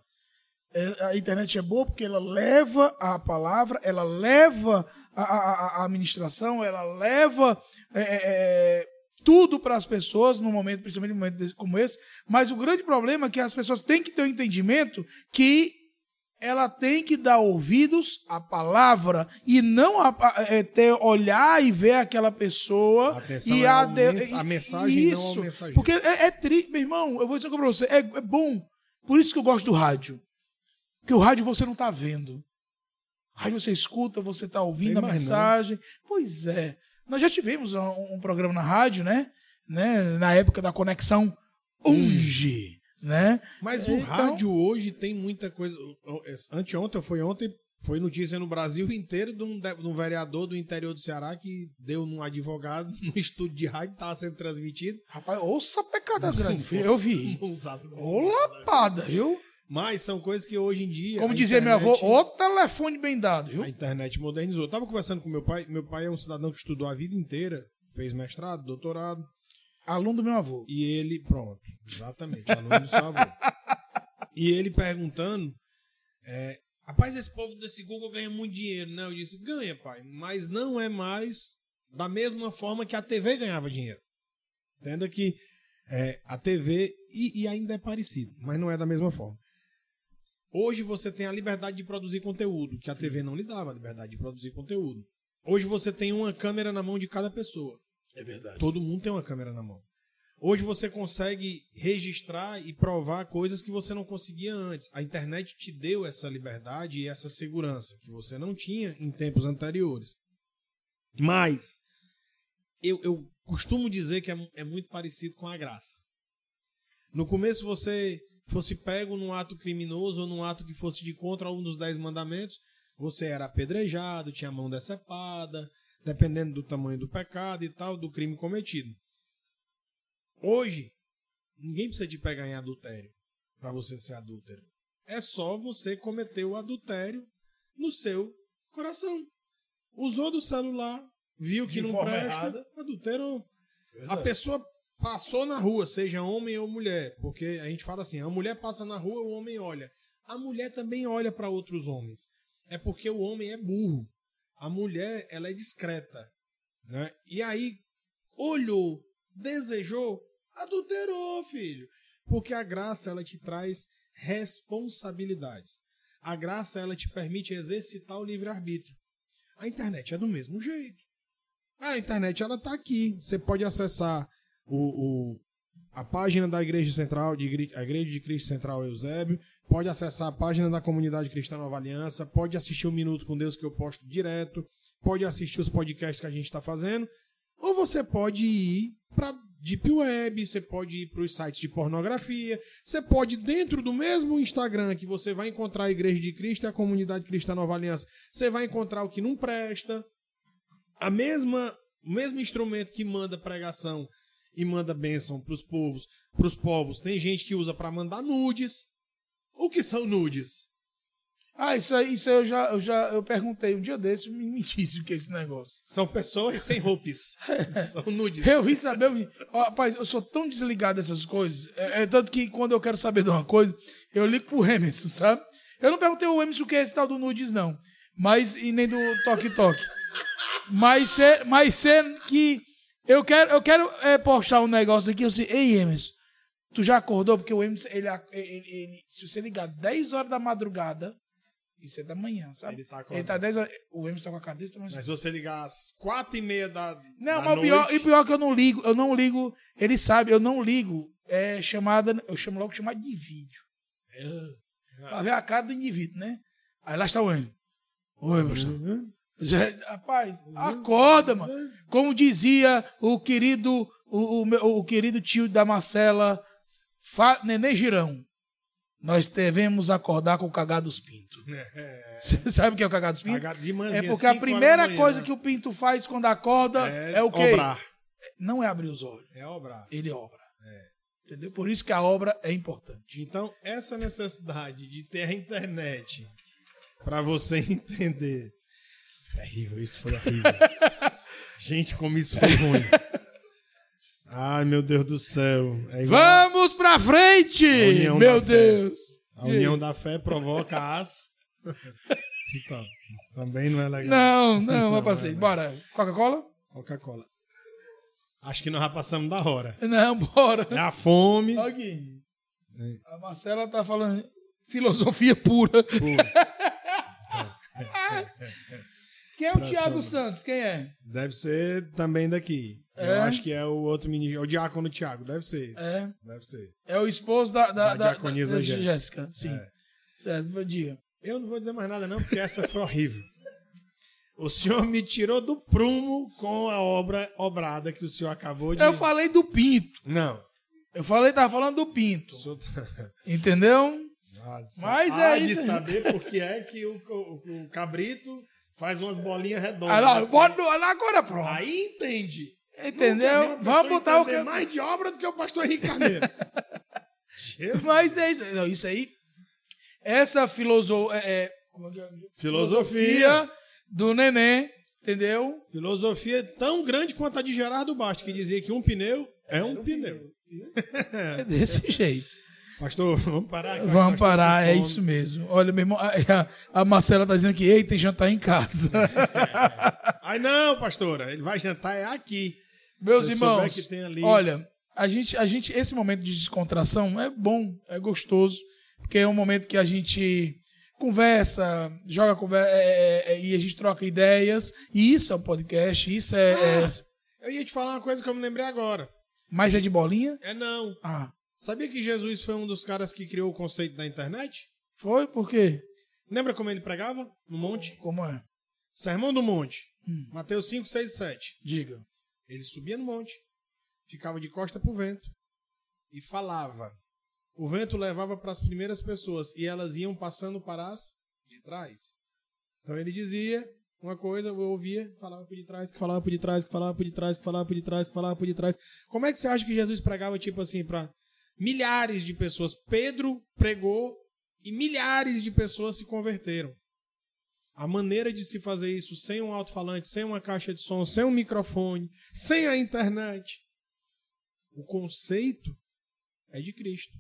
é, a internet é boa porque ela leva a palavra, ela leva a, a, a- administração, ela leva é, é, é, tudo para as pessoas no momento, principalmente num momento como esse. Mas o grande problema é que as pessoas têm que ter o entendimento que ela tem que dar ouvidos à palavra e não a, é, ter olhar e ver aquela pessoa Atenção e é a, de- mens- a mensagem, não ao isso, mensageiro. Porque é, é triste, meu irmão, eu vou dizer pra você, é, é bom. Por isso que eu gosto do rádio. Porque o rádio você não tá vendo. O rádio você escuta, você tá ouvindo Tem a não. mensagem. Pois é. Nós já tivemos um, um programa na rádio, né? né? Na época da conexão Unge, né? Mas o Então- rádio hoje tem muita coisa. Anteontem, foi ontem, foi notícia no Brasil inteiro de um, de- de um vereador do interior do Ceará que deu num advogado <laughs> no estúdio de rádio, estava sendo transmitido. Rapaz, ouça a pecada grande, filho. Eu vi. <laughs> Ô lapada, viu? Mas são coisas que hoje em dia. Como dizia meu avô, internet- ô telefone bem dado, viu? A internet modernizou. Eu tava conversando com meu pai. Meu pai é um cidadão que estudou a vida inteira, fez mestrado, doutorado. Aluno do meu avô. E ele, pronto, exatamente, aluno do seu avô. E ele perguntando, é, rapaz, esse povo desse Google ganha muito dinheiro, né? Eu disse, ganha, pai, mas não é mais da mesma forma que a TV ganhava dinheiro. Entenda que é, a TV, e, e ainda é parecido, mas não é da mesma forma. Hoje você tem a liberdade de produzir conteúdo, que a TV não lhe dava a liberdade de produzir conteúdo. Hoje você tem uma câmera na mão de cada pessoa. É verdade. Todo mundo tem uma câmera na mão. Hoje você consegue registrar e provar coisas que você não conseguia antes. A internet te deu essa liberdade e essa segurança que você não tinha em tempos anteriores. Mas eu, eu costumo dizer que é, é muito parecido com a graça. No começo você fosse pego num ato criminoso ou num ato que fosse de contra um dos dez mandamentos, você era apedrejado, tinha a mão decepada, dependendo do tamanho do pecado e tal, do crime cometido. Hoje, ninguém precisa te pegar em adultério para você ser adúltero. É só você cometer o adultério no seu coração. Usou do celular, viu que De não presta, errada. adulterou. A pessoa passou na rua, seja homem ou mulher, porque a gente fala assim, a mulher passa na rua, o homem olha. A mulher também olha para outros homens. É porque o homem é burro. A mulher, ela é discreta, né? E aí olhou, desejou, adulterou, filho. Porque a graça ela te traz responsabilidades. A graça, ela te permite exercitar o livre-arbítrio. A internet é do mesmo jeito. Cara, a internet, ela tá aqui. Você pode acessar o, o a página da Igreja Central, de, a Igreja de Cristo Central Eusébio, pode acessar a página da Comunidade Cristã Nova Aliança, pode assistir o Minuto com Deus que eu posto direto, pode assistir os podcasts que a gente está fazendo, ou você pode ir para Deep Web, você pode ir para os sites de pornografia, você pode, dentro do mesmo Instagram que você vai encontrar a Igreja de Cristo e a Comunidade Cristã Nova Aliança, você vai encontrar o que não presta, a mesma, o mesmo instrumento que manda pregação e manda bênção para os povos, para os povos. Tem gente que usa para mandar nudes. O que são nudes? Ah, isso aí, isso aí eu já, eu já eu perguntei um dia desse, me, me disse o que é esse negócio. São pessoas sem roupas. <laughs> são nudes. Eu vim saber. Eu vim, rapaz, eu sou tão desligado dessas coisas. É, é, tanto que quando eu quero saber de uma coisa, eu ligo pro Emerson, sabe? Eu não perguntei ao Emerson o que é esse tal do nudes, não. Mas, e nem do toque-toque. mas, ser, mas sendo que eu quero, eu quero é, postar um negócio aqui. Eu sei, ei, Emerson, tu já acordou? Porque o Emerson, ele, ele, ele, se você ligar 10 horas da madrugada, isso é da manhã, sabe? Ele tá, ele tá 10 horas. O Emerson tá com a cabeça Mas se você ligar às 4 e meia da. Não, da mas o pior, e pior que eu não ligo, eu não ligo, ele sabe, eu não ligo. É chamada, eu chamo logo chamada de vídeo. É. Pra ver a cara do indivíduo, né? Aí lá está o Emerson. Oi, Emerson. Uhum. Rapaz, acorda, mano. Como dizia o querido, o, o, o querido tio da Marcela, Fa, Nenê Girão. Nós devemos acordar com o cagado dos pintos. <laughs> Você sabe o que é o cagado dos pintos? é porque a primeira coisa que o pinto faz quando acorda é, é o quê? Obrar. Não é abrir os olhos. É obrar. Ele obra. É. Entendeu? Por isso que a obra é importante. Então, essa necessidade de ter a internet para você <laughs> entender Terrível, isso foi horrível. <laughs> Gente, como isso foi ruim. Ai, meu Deus do céu. É Vamos pra frente! Meu Deus! A união da fé provoca as. <laughs> então, também não é legal. Não, não, não parceiro. É bora. Coca-Cola? Coca-Cola. Acho que nós já passamos da hora. Não, bora. É a fome. Aqui. É. A Marcela tá falando filosofia pura. Pura. <laughs> Quem é o Thiago Santos? Quem é? Deve ser também daqui. É? Eu acho que é o outro menino, é o diácono Thiago, deve ser. É? Deve ser. É o esposo da, da, da, da Jéssica. Jéssica. Sim. É. Certo, bom dia. Eu não vou dizer mais nada não, porque essa foi horrível. O senhor me tirou do prumo com a obra obrada que o senhor acabou de... Eu falei do pinto. Não. Eu falei, tava falando do pinto. Senhor... <laughs> Entendeu? Ah, Mas é isso. de saber por que é que o, o, o cabrito Faz umas bolinhas redondas. Aí, lá, bota agora pronto. Aí entende. Entendeu? Vamos botar o que. mais de obra do que o pastor Henrique Carneiro. <laughs> Mas é isso. Não, isso aí. Essa filoso... é, é, é filosofia. do neném, entendeu? Filosofia tão grande quanto a de Gerardo Bastos, que dizia que um pneu é um, pneu. É desse <laughs> jeito. Pastor, vamos parar? Vamos parar, é isso mesmo. Olha, meu irmão, a, a Marcela está dizendo que, ei, tem jantar em casa. <laughs> Ai, não, pastora, ele vai jantar é aqui. Meus irmãos, olha, a gente, a gente, esse momento de descontração é bom, é gostoso, porque é um momento que a gente conversa, joga conversa, é, é, é, e a gente troca ideias, e isso é o um podcast, isso é, é ah, Eu ia te falar uma coisa que eu me lembrei agora. Mas é de bolinha? É não. Ah. Sabia que Jesus foi um dos caras que criou o conceito da internet? Foi? Por quê? Lembra como ele pregava no monte? Como é? Sermão do Monte. Hum. Mateus 5, 6 e 7. Diga. Ele subia no monte, ficava de costa para o vento e falava. O vento levava para as primeiras pessoas e elas iam passando para as de trás. Então ele dizia uma coisa, eu ouvia, falava por de trás, que falava por de trás, que falava por de trás, que falava por de trás, que falava por de trás. Como é que você acha que Jesus pregava tipo assim para milhares de pessoas. Pedro pregou e milhares de pessoas se converteram. A maneira de se fazer isso sem um alto-falante, sem uma caixa de som, sem um microfone, sem a internet. O conceito é de Cristo.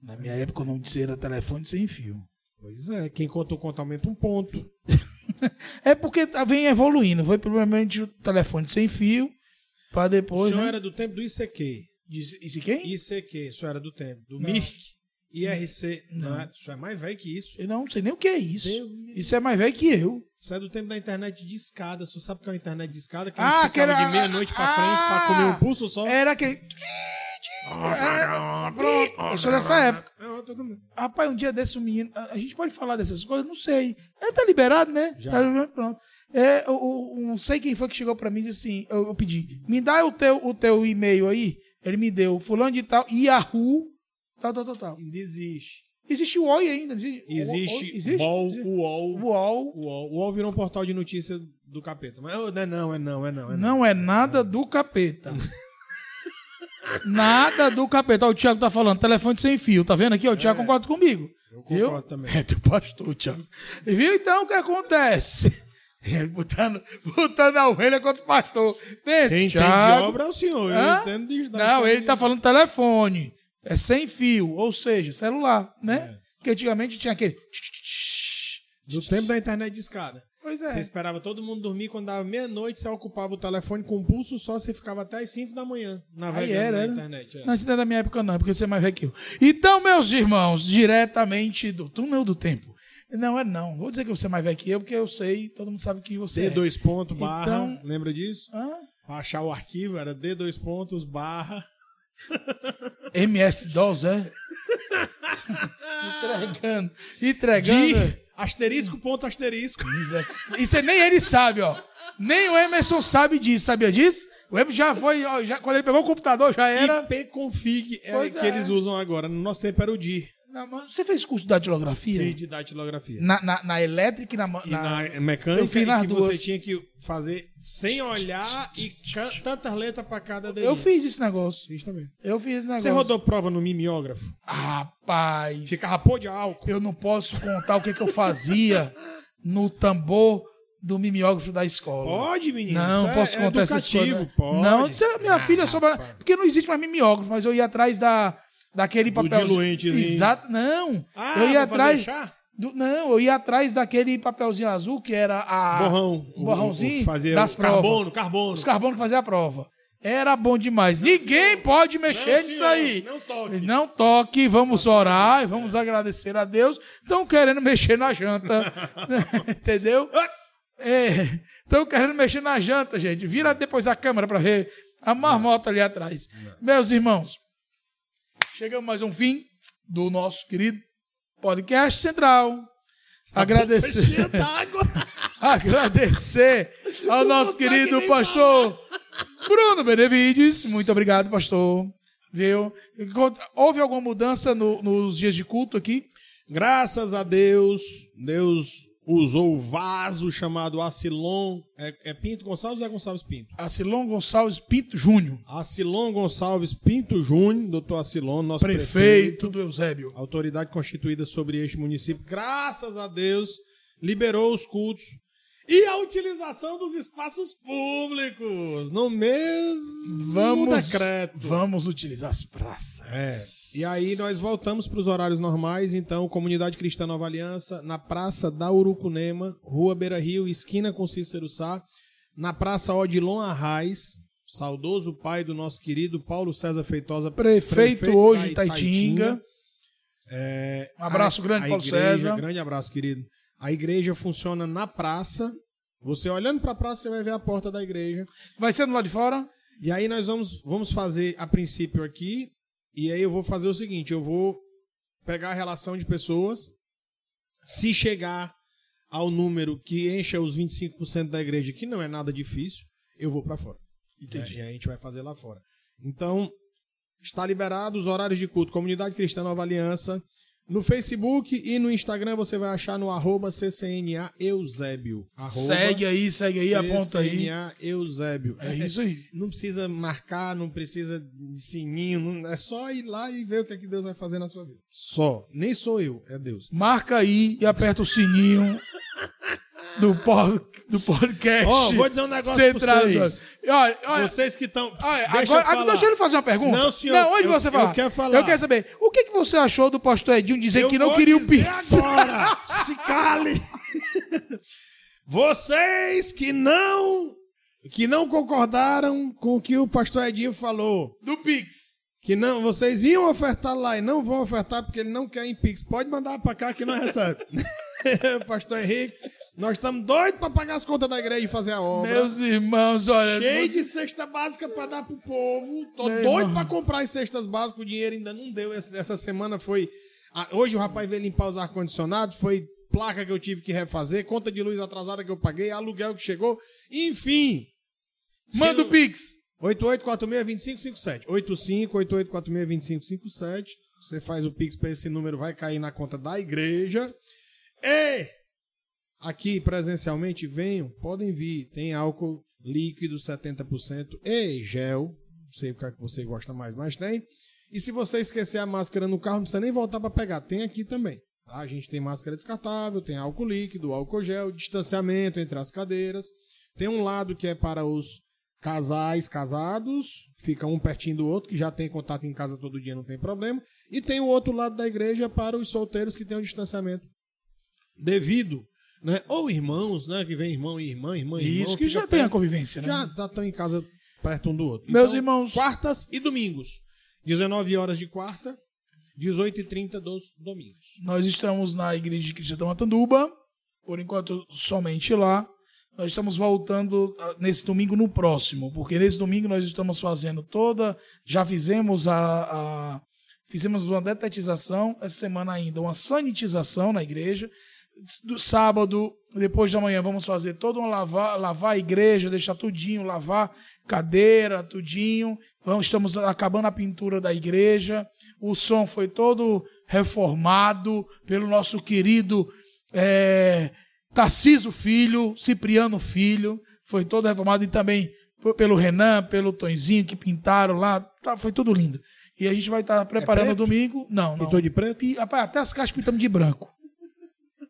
Na minha época, o nome disso era telefone sem fio. Pois é, quem conta o conta aumenta um ponto. <laughs> é porque tá, vem evoluindo. Foi primeiramente o telefone sem fio, para depois. O senhor né? era do tempo do ICQ. Isso quem? ICQ, isso era do tempo. Do Não. Mirk. IRC. Não. é- isso é mais velho que isso. Eu não sei nem o que é isso. Deus. Isso é mais velho que eu. Isso é do tempo da internet de escada. Você sabe o que é uma internet de escada? Que Ah, a gente que era- de meia-noite pra Ah! frente pra comer um pulso só. Era aquele. É, pronto, eu sou dessa época. É, eu tô com- Rapaz, um dia desse, um menino. A gente pode falar dessas coisas? Não sei. É, tá liberado, né? Já. Tá pronto. É, o, o- não sei quem foi que chegou pra mim e disse assim: eu, eu pedi, me dá o teu, o teu e-mail aí. Ele me deu, fulano de tal, Yahoo, tal, tal, tal, tal. Ainda existe. Existe o Oi ainda, existe? Existe, Existe? UOL, Existe? UOL, UOL. UOL. UOL virou um portal de notícia do capeta. Mas não é não, é não, é não. É não. Não é nada do capeta. <laughs> nada do capeta. Ó, o Thiago tá falando, telefone sem fio. Tá vendo aqui? ó, O Thiago concorda comigo. Eu concordo Viu? também. <laughs> É teu pastor, Thiago. E Viu então o que acontece? <laughs> Botando, botando a ovelha contra o pastor. Pensa, Quem tem Thiago. de obra é o senhor. Eu entendo de Não, ele tá falando telefone. É sem fio, ou seja, celular, né? É. Porque antigamente tinha aquele. Do tempo da internet de escada. Pois é. Você esperava todo mundo dormir, quando dava meia-noite, você ocupava o telefone com um pulso só, você ficava até as 5 da manhã navegando era, na era. internet. é. Não, isso não é da minha época, não, porque você é mais velho que eu. Então, meus irmãos, diretamente do túnel do tempo. Não é não. Vou dizer que você é mais velho que eu, porque eu sei, todo mundo sabe que você é. D2 ponto barra, Então- lembra disso? Hã? Pra achar o arquivo era D2 pontos barra. <laughs> MS-DOS, é? <laughs> entregando. Entregando. De asterisco ponto asterisco. Isso aí nem ele sabe, ó. Nem o Emerson sabe disso, sabia disso? O Emerson já foi, ó, já, quando ele pegou o computador, já era. IPconfig é Pois que é. eles usam agora. No nosso tempo era o DIR. Você fez curso de datilografia? Fiz de datilografia. Na, na, na elétrica e na. E na- mecânica eu fiz nas que duas. você tinha que fazer sem olhar e tantas letras pra cada dedinho. Eu fiz esse negócio. Fiz também. Eu fiz esse negócio. Você rodou prova no mimeógrafo? Rapaz. Ficava pô de álcool. Eu não posso contar o que, que eu fazia no tambor do mimeógrafo da escola. Pode, menino. Não, é- posso é contar essas educativo, coisas. Pode. Não, minha Ah, filha rapaz. Porque não existe mais mimeógrafo, mas eu ia atrás da, daquele Do papel. diluentezinho. Exato, não. Ah, eu ia atrás. do- não, eu ia atrás daquele papelzinho azul que era a. Borrão. O borrãozinho O- o fazia das o provas. carbono, carbono. Os carbonos que faziam a prova. Era bom demais. Ninguém pode mexer Não, nisso senhor, aí. não toque. Não toque, vamos orar e vamos agradecer a Deus. Estão querendo mexer na janta. <laughs> <laughs> Entendeu? Estão querendo mexer na janta, gente. Vira depois a câmera para ver a marmota ali atrás. Meus irmãos, chegamos mais um fim do nosso querido podcast central. Agradecer. <laughs> Agradecer ao nosso querido pastor Bruno Benevides. Muito obrigado, pastor. Viu? Houve alguma mudança no- nos dias de culto aqui? Graças a Deus, Deus usou o vaso chamado Acilon. É, é Pinto Gonçalves ou é Gonçalves Pinto? Acilon Gonçalves Pinto Júnior, Acilon Gonçalves Pinto Júnior, doutor Acilon, nosso prefeito. prefeito do Eusébio. autoridade constituída sobre este município, graças a Deus, liberou os cultos e a utilização dos espaços públicos no mesmo Vamos, decreto. vamos utilizar as praças. É. E aí nós voltamos para os horários normais, então, Comunidade Cristã Nova Aliança, na Praça da Urucunema, Rua Beira Rio, esquina com Cícero Sá, na Praça Odilon Arraes, saudoso pai do nosso querido Paulo César Feitosa, Prefeito, hoje da em Taitinga. É, Um abraço a- grande, a Paulo igreja- César. Grande abraço, querido. A igreja funciona na praça. Você olhando para a praça, você vai ver a porta da igreja. Vai ser do lado de fora? E aí nós vamos, vamos fazer a princípio aqui. E aí eu vou fazer o seguinte: eu vou pegar a relação de pessoas. Se chegar ao número que encha os 25% da igreja, que não é nada difícil, eu vou para fora. Entendi. E aí a gente vai fazer lá fora. Então, está liberado os horários de culto. Comunidade Cristã Nova Aliança. No Facebook e no Instagram você vai achar no arroba CCNA Eusébio. Segue aí, segue aí, aponta aí. CCNA Eusébio. É isso aí. Não precisa marcar, não precisa de sininho, não- é só ir lá e ver o que é que Deus vai fazer na sua vida. Só. Nem sou eu, é Deus. Marca aí e aperta o sininho <laughs> do, pod, do podcast. Ó, vou dizer um negócio Central. pra vocês. Olha, olha, Vocês que estão. deixa agora, eu falar. deixa ele fazer uma pergunta. Não, senhor, Não, onde eu- você eu falar? quero falar. Eu quero saber. O que, que você achou do pastor Edinho dizer Eu que não queria o Pix? agora. <laughs> Se cale. Vocês que não que não concordaram com o que o pastor Edinho falou, Do Pix. que não, vocês iam ofertar lá e não vão ofertar porque ele não quer em Pix. Pode mandar para cá que não recebe. <laughs> Pastor Henrique, nós estamos doidos para pagar as contas da igreja e fazer a obra. Meus irmãos, olha. Cheio de cesta básica para dar pro povo. Tô Meu doido para comprar as cestas básicas, o dinheiro ainda não deu. Essa semana foi. Hoje o rapaz veio limpar os ar-condicionados, foi placa que eu tive que refazer, conta de luz atrasada que eu paguei, aluguel que chegou. Enfim. Manda o Pix. 8846-2557. 85-8846-2557. Você faz o Pix para esse número, vai cair na conta da igreja. E aqui presencialmente venham, podem vir. Tem álcool líquido 70% e gel. Não sei o que, é que você gosta mais, mas tem. E se você esquecer a máscara no carro, não precisa nem voltar para pegar. Tem aqui também. Tá? A gente tem máscara descartável, tem álcool líquido, álcool gel, distanciamento entre as cadeiras. Tem um lado que é para os casais casados, fica um pertinho do outro, que já tem contato em casa todo dia, não tem problema. E tem o outro lado da igreja para os solteiros que têm um distanciamento devido. Né? Ou irmãos, né? Que vem irmão e irmã, irmã e irmão. Isso que já perto, tem a convivência, né? Já estão tá, em casa perto um do outro. Meus então, irmãos. Quartas e domingos. 19 horas de quarta, 18h30 dos domingos. Nós estamos na Igreja de Cristo de Matanduba, por enquanto somente lá. Nós estamos voltando ah, nesse domingo no próximo, porque nesse domingo nós estamos fazendo toda. Já fizemos a, a fizemos uma detetização, essa semana ainda, uma sanitização na igreja. Do sábado, depois da manhã, vamos fazer todo um lavar, lavar a igreja, deixar tudinho, lavar cadeira, tudinho. Vamos, estamos acabando a pintura da igreja. O som foi todo reformado pelo nosso querido é, Tarciso Filho, Cipriano Filho, foi todo reformado e também pelo Renan, pelo Tonzinho que pintaram lá, tá, foi tudo lindo. E a gente vai estar tá preparando é domingo. Não, não. Pintou de preto? até as caixas pintamos de branco.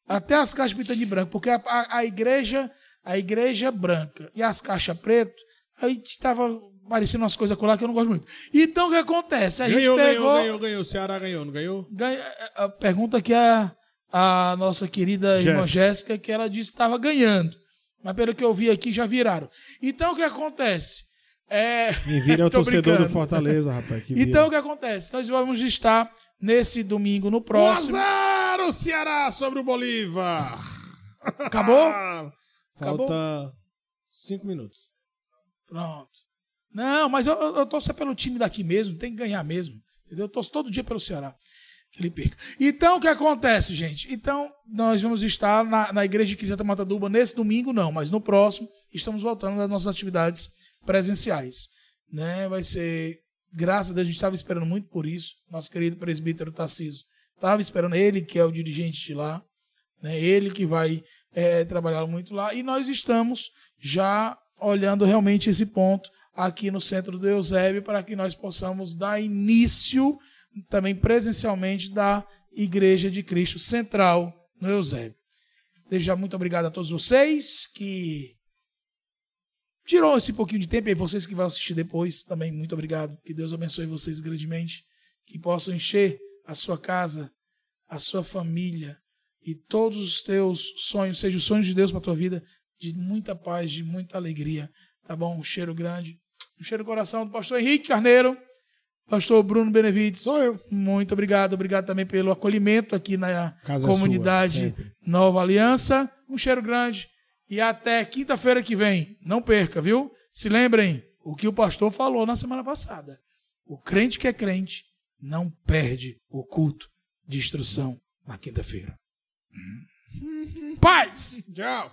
Até as caixas pintamos de branco, porque a, a, a igreja, a igreja branca e as caixas preto, aí estava parecendo umas coisas lá que eu não gosto muito. Então o que acontece? A ganhou, gente pegou, ganhou, ganhou, ganhou. O Ceará ganhou, não ganhou? Ganha, a pergunta que é a nossa querida Jéssica. irmã Jéssica, que ela disse que estava ganhando. Mas pelo que eu vi aqui, já viraram. Então o que acontece? É... Quem vira é <laughs> o torcedor brincando. do Fortaleza, rapaz. então o que acontece? Nós vamos estar nesse domingo no próximo. 1 o Ceará sobre o Bolívar. Acabou? <laughs> Falta cinco minutos. Pronto. Não, mas eu, eu, eu torço pelo time daqui mesmo, tem que ganhar mesmo. Entendeu? Eu torço todo dia pelo Ceará que ele perca. Então, o que acontece, gente? Então, nós vamos estar na, na Igreja de Cristo Mataduba nesse domingo, não, mas no próximo, estamos voltando às nossas atividades presenciais. Né? Vai ser, graças a Deus, a gente estava esperando muito por isso. Nosso querido presbítero Tarciso estava esperando, ele que é o dirigente de lá, né? ele que vai é, trabalhar muito lá, e nós estamos já olhando realmente esse ponto aqui no centro do Eusébio para que nós possamos dar início também presencialmente da Igreja de Cristo Central no Eusébio. Desde já muito obrigado a todos vocês que tirou esse pouquinho de tempo e vocês que vão assistir depois também muito obrigado. Que Deus abençoe vocês grandemente, que possam encher a sua casa, a sua família e todos os teus sonhos, seja os sonhos de Deus para a tua vida, de muita paz, de muita alegria, tá bom? Um cheiro grande, um cheiro no coração do pastor Henrique Carneiro. Pastor Bruno Benevides. Sou eu. Muito obrigado. Obrigado também pelo acolhimento aqui na Casa comunidade sua, Nova Aliança. Um cheiro grande. E até quinta-feira que vem. Não perca, viu? Se lembrem o que o pastor falou na semana passada. O crente que é crente não perde o culto de instrução na quinta-feira. Paz! Tchau!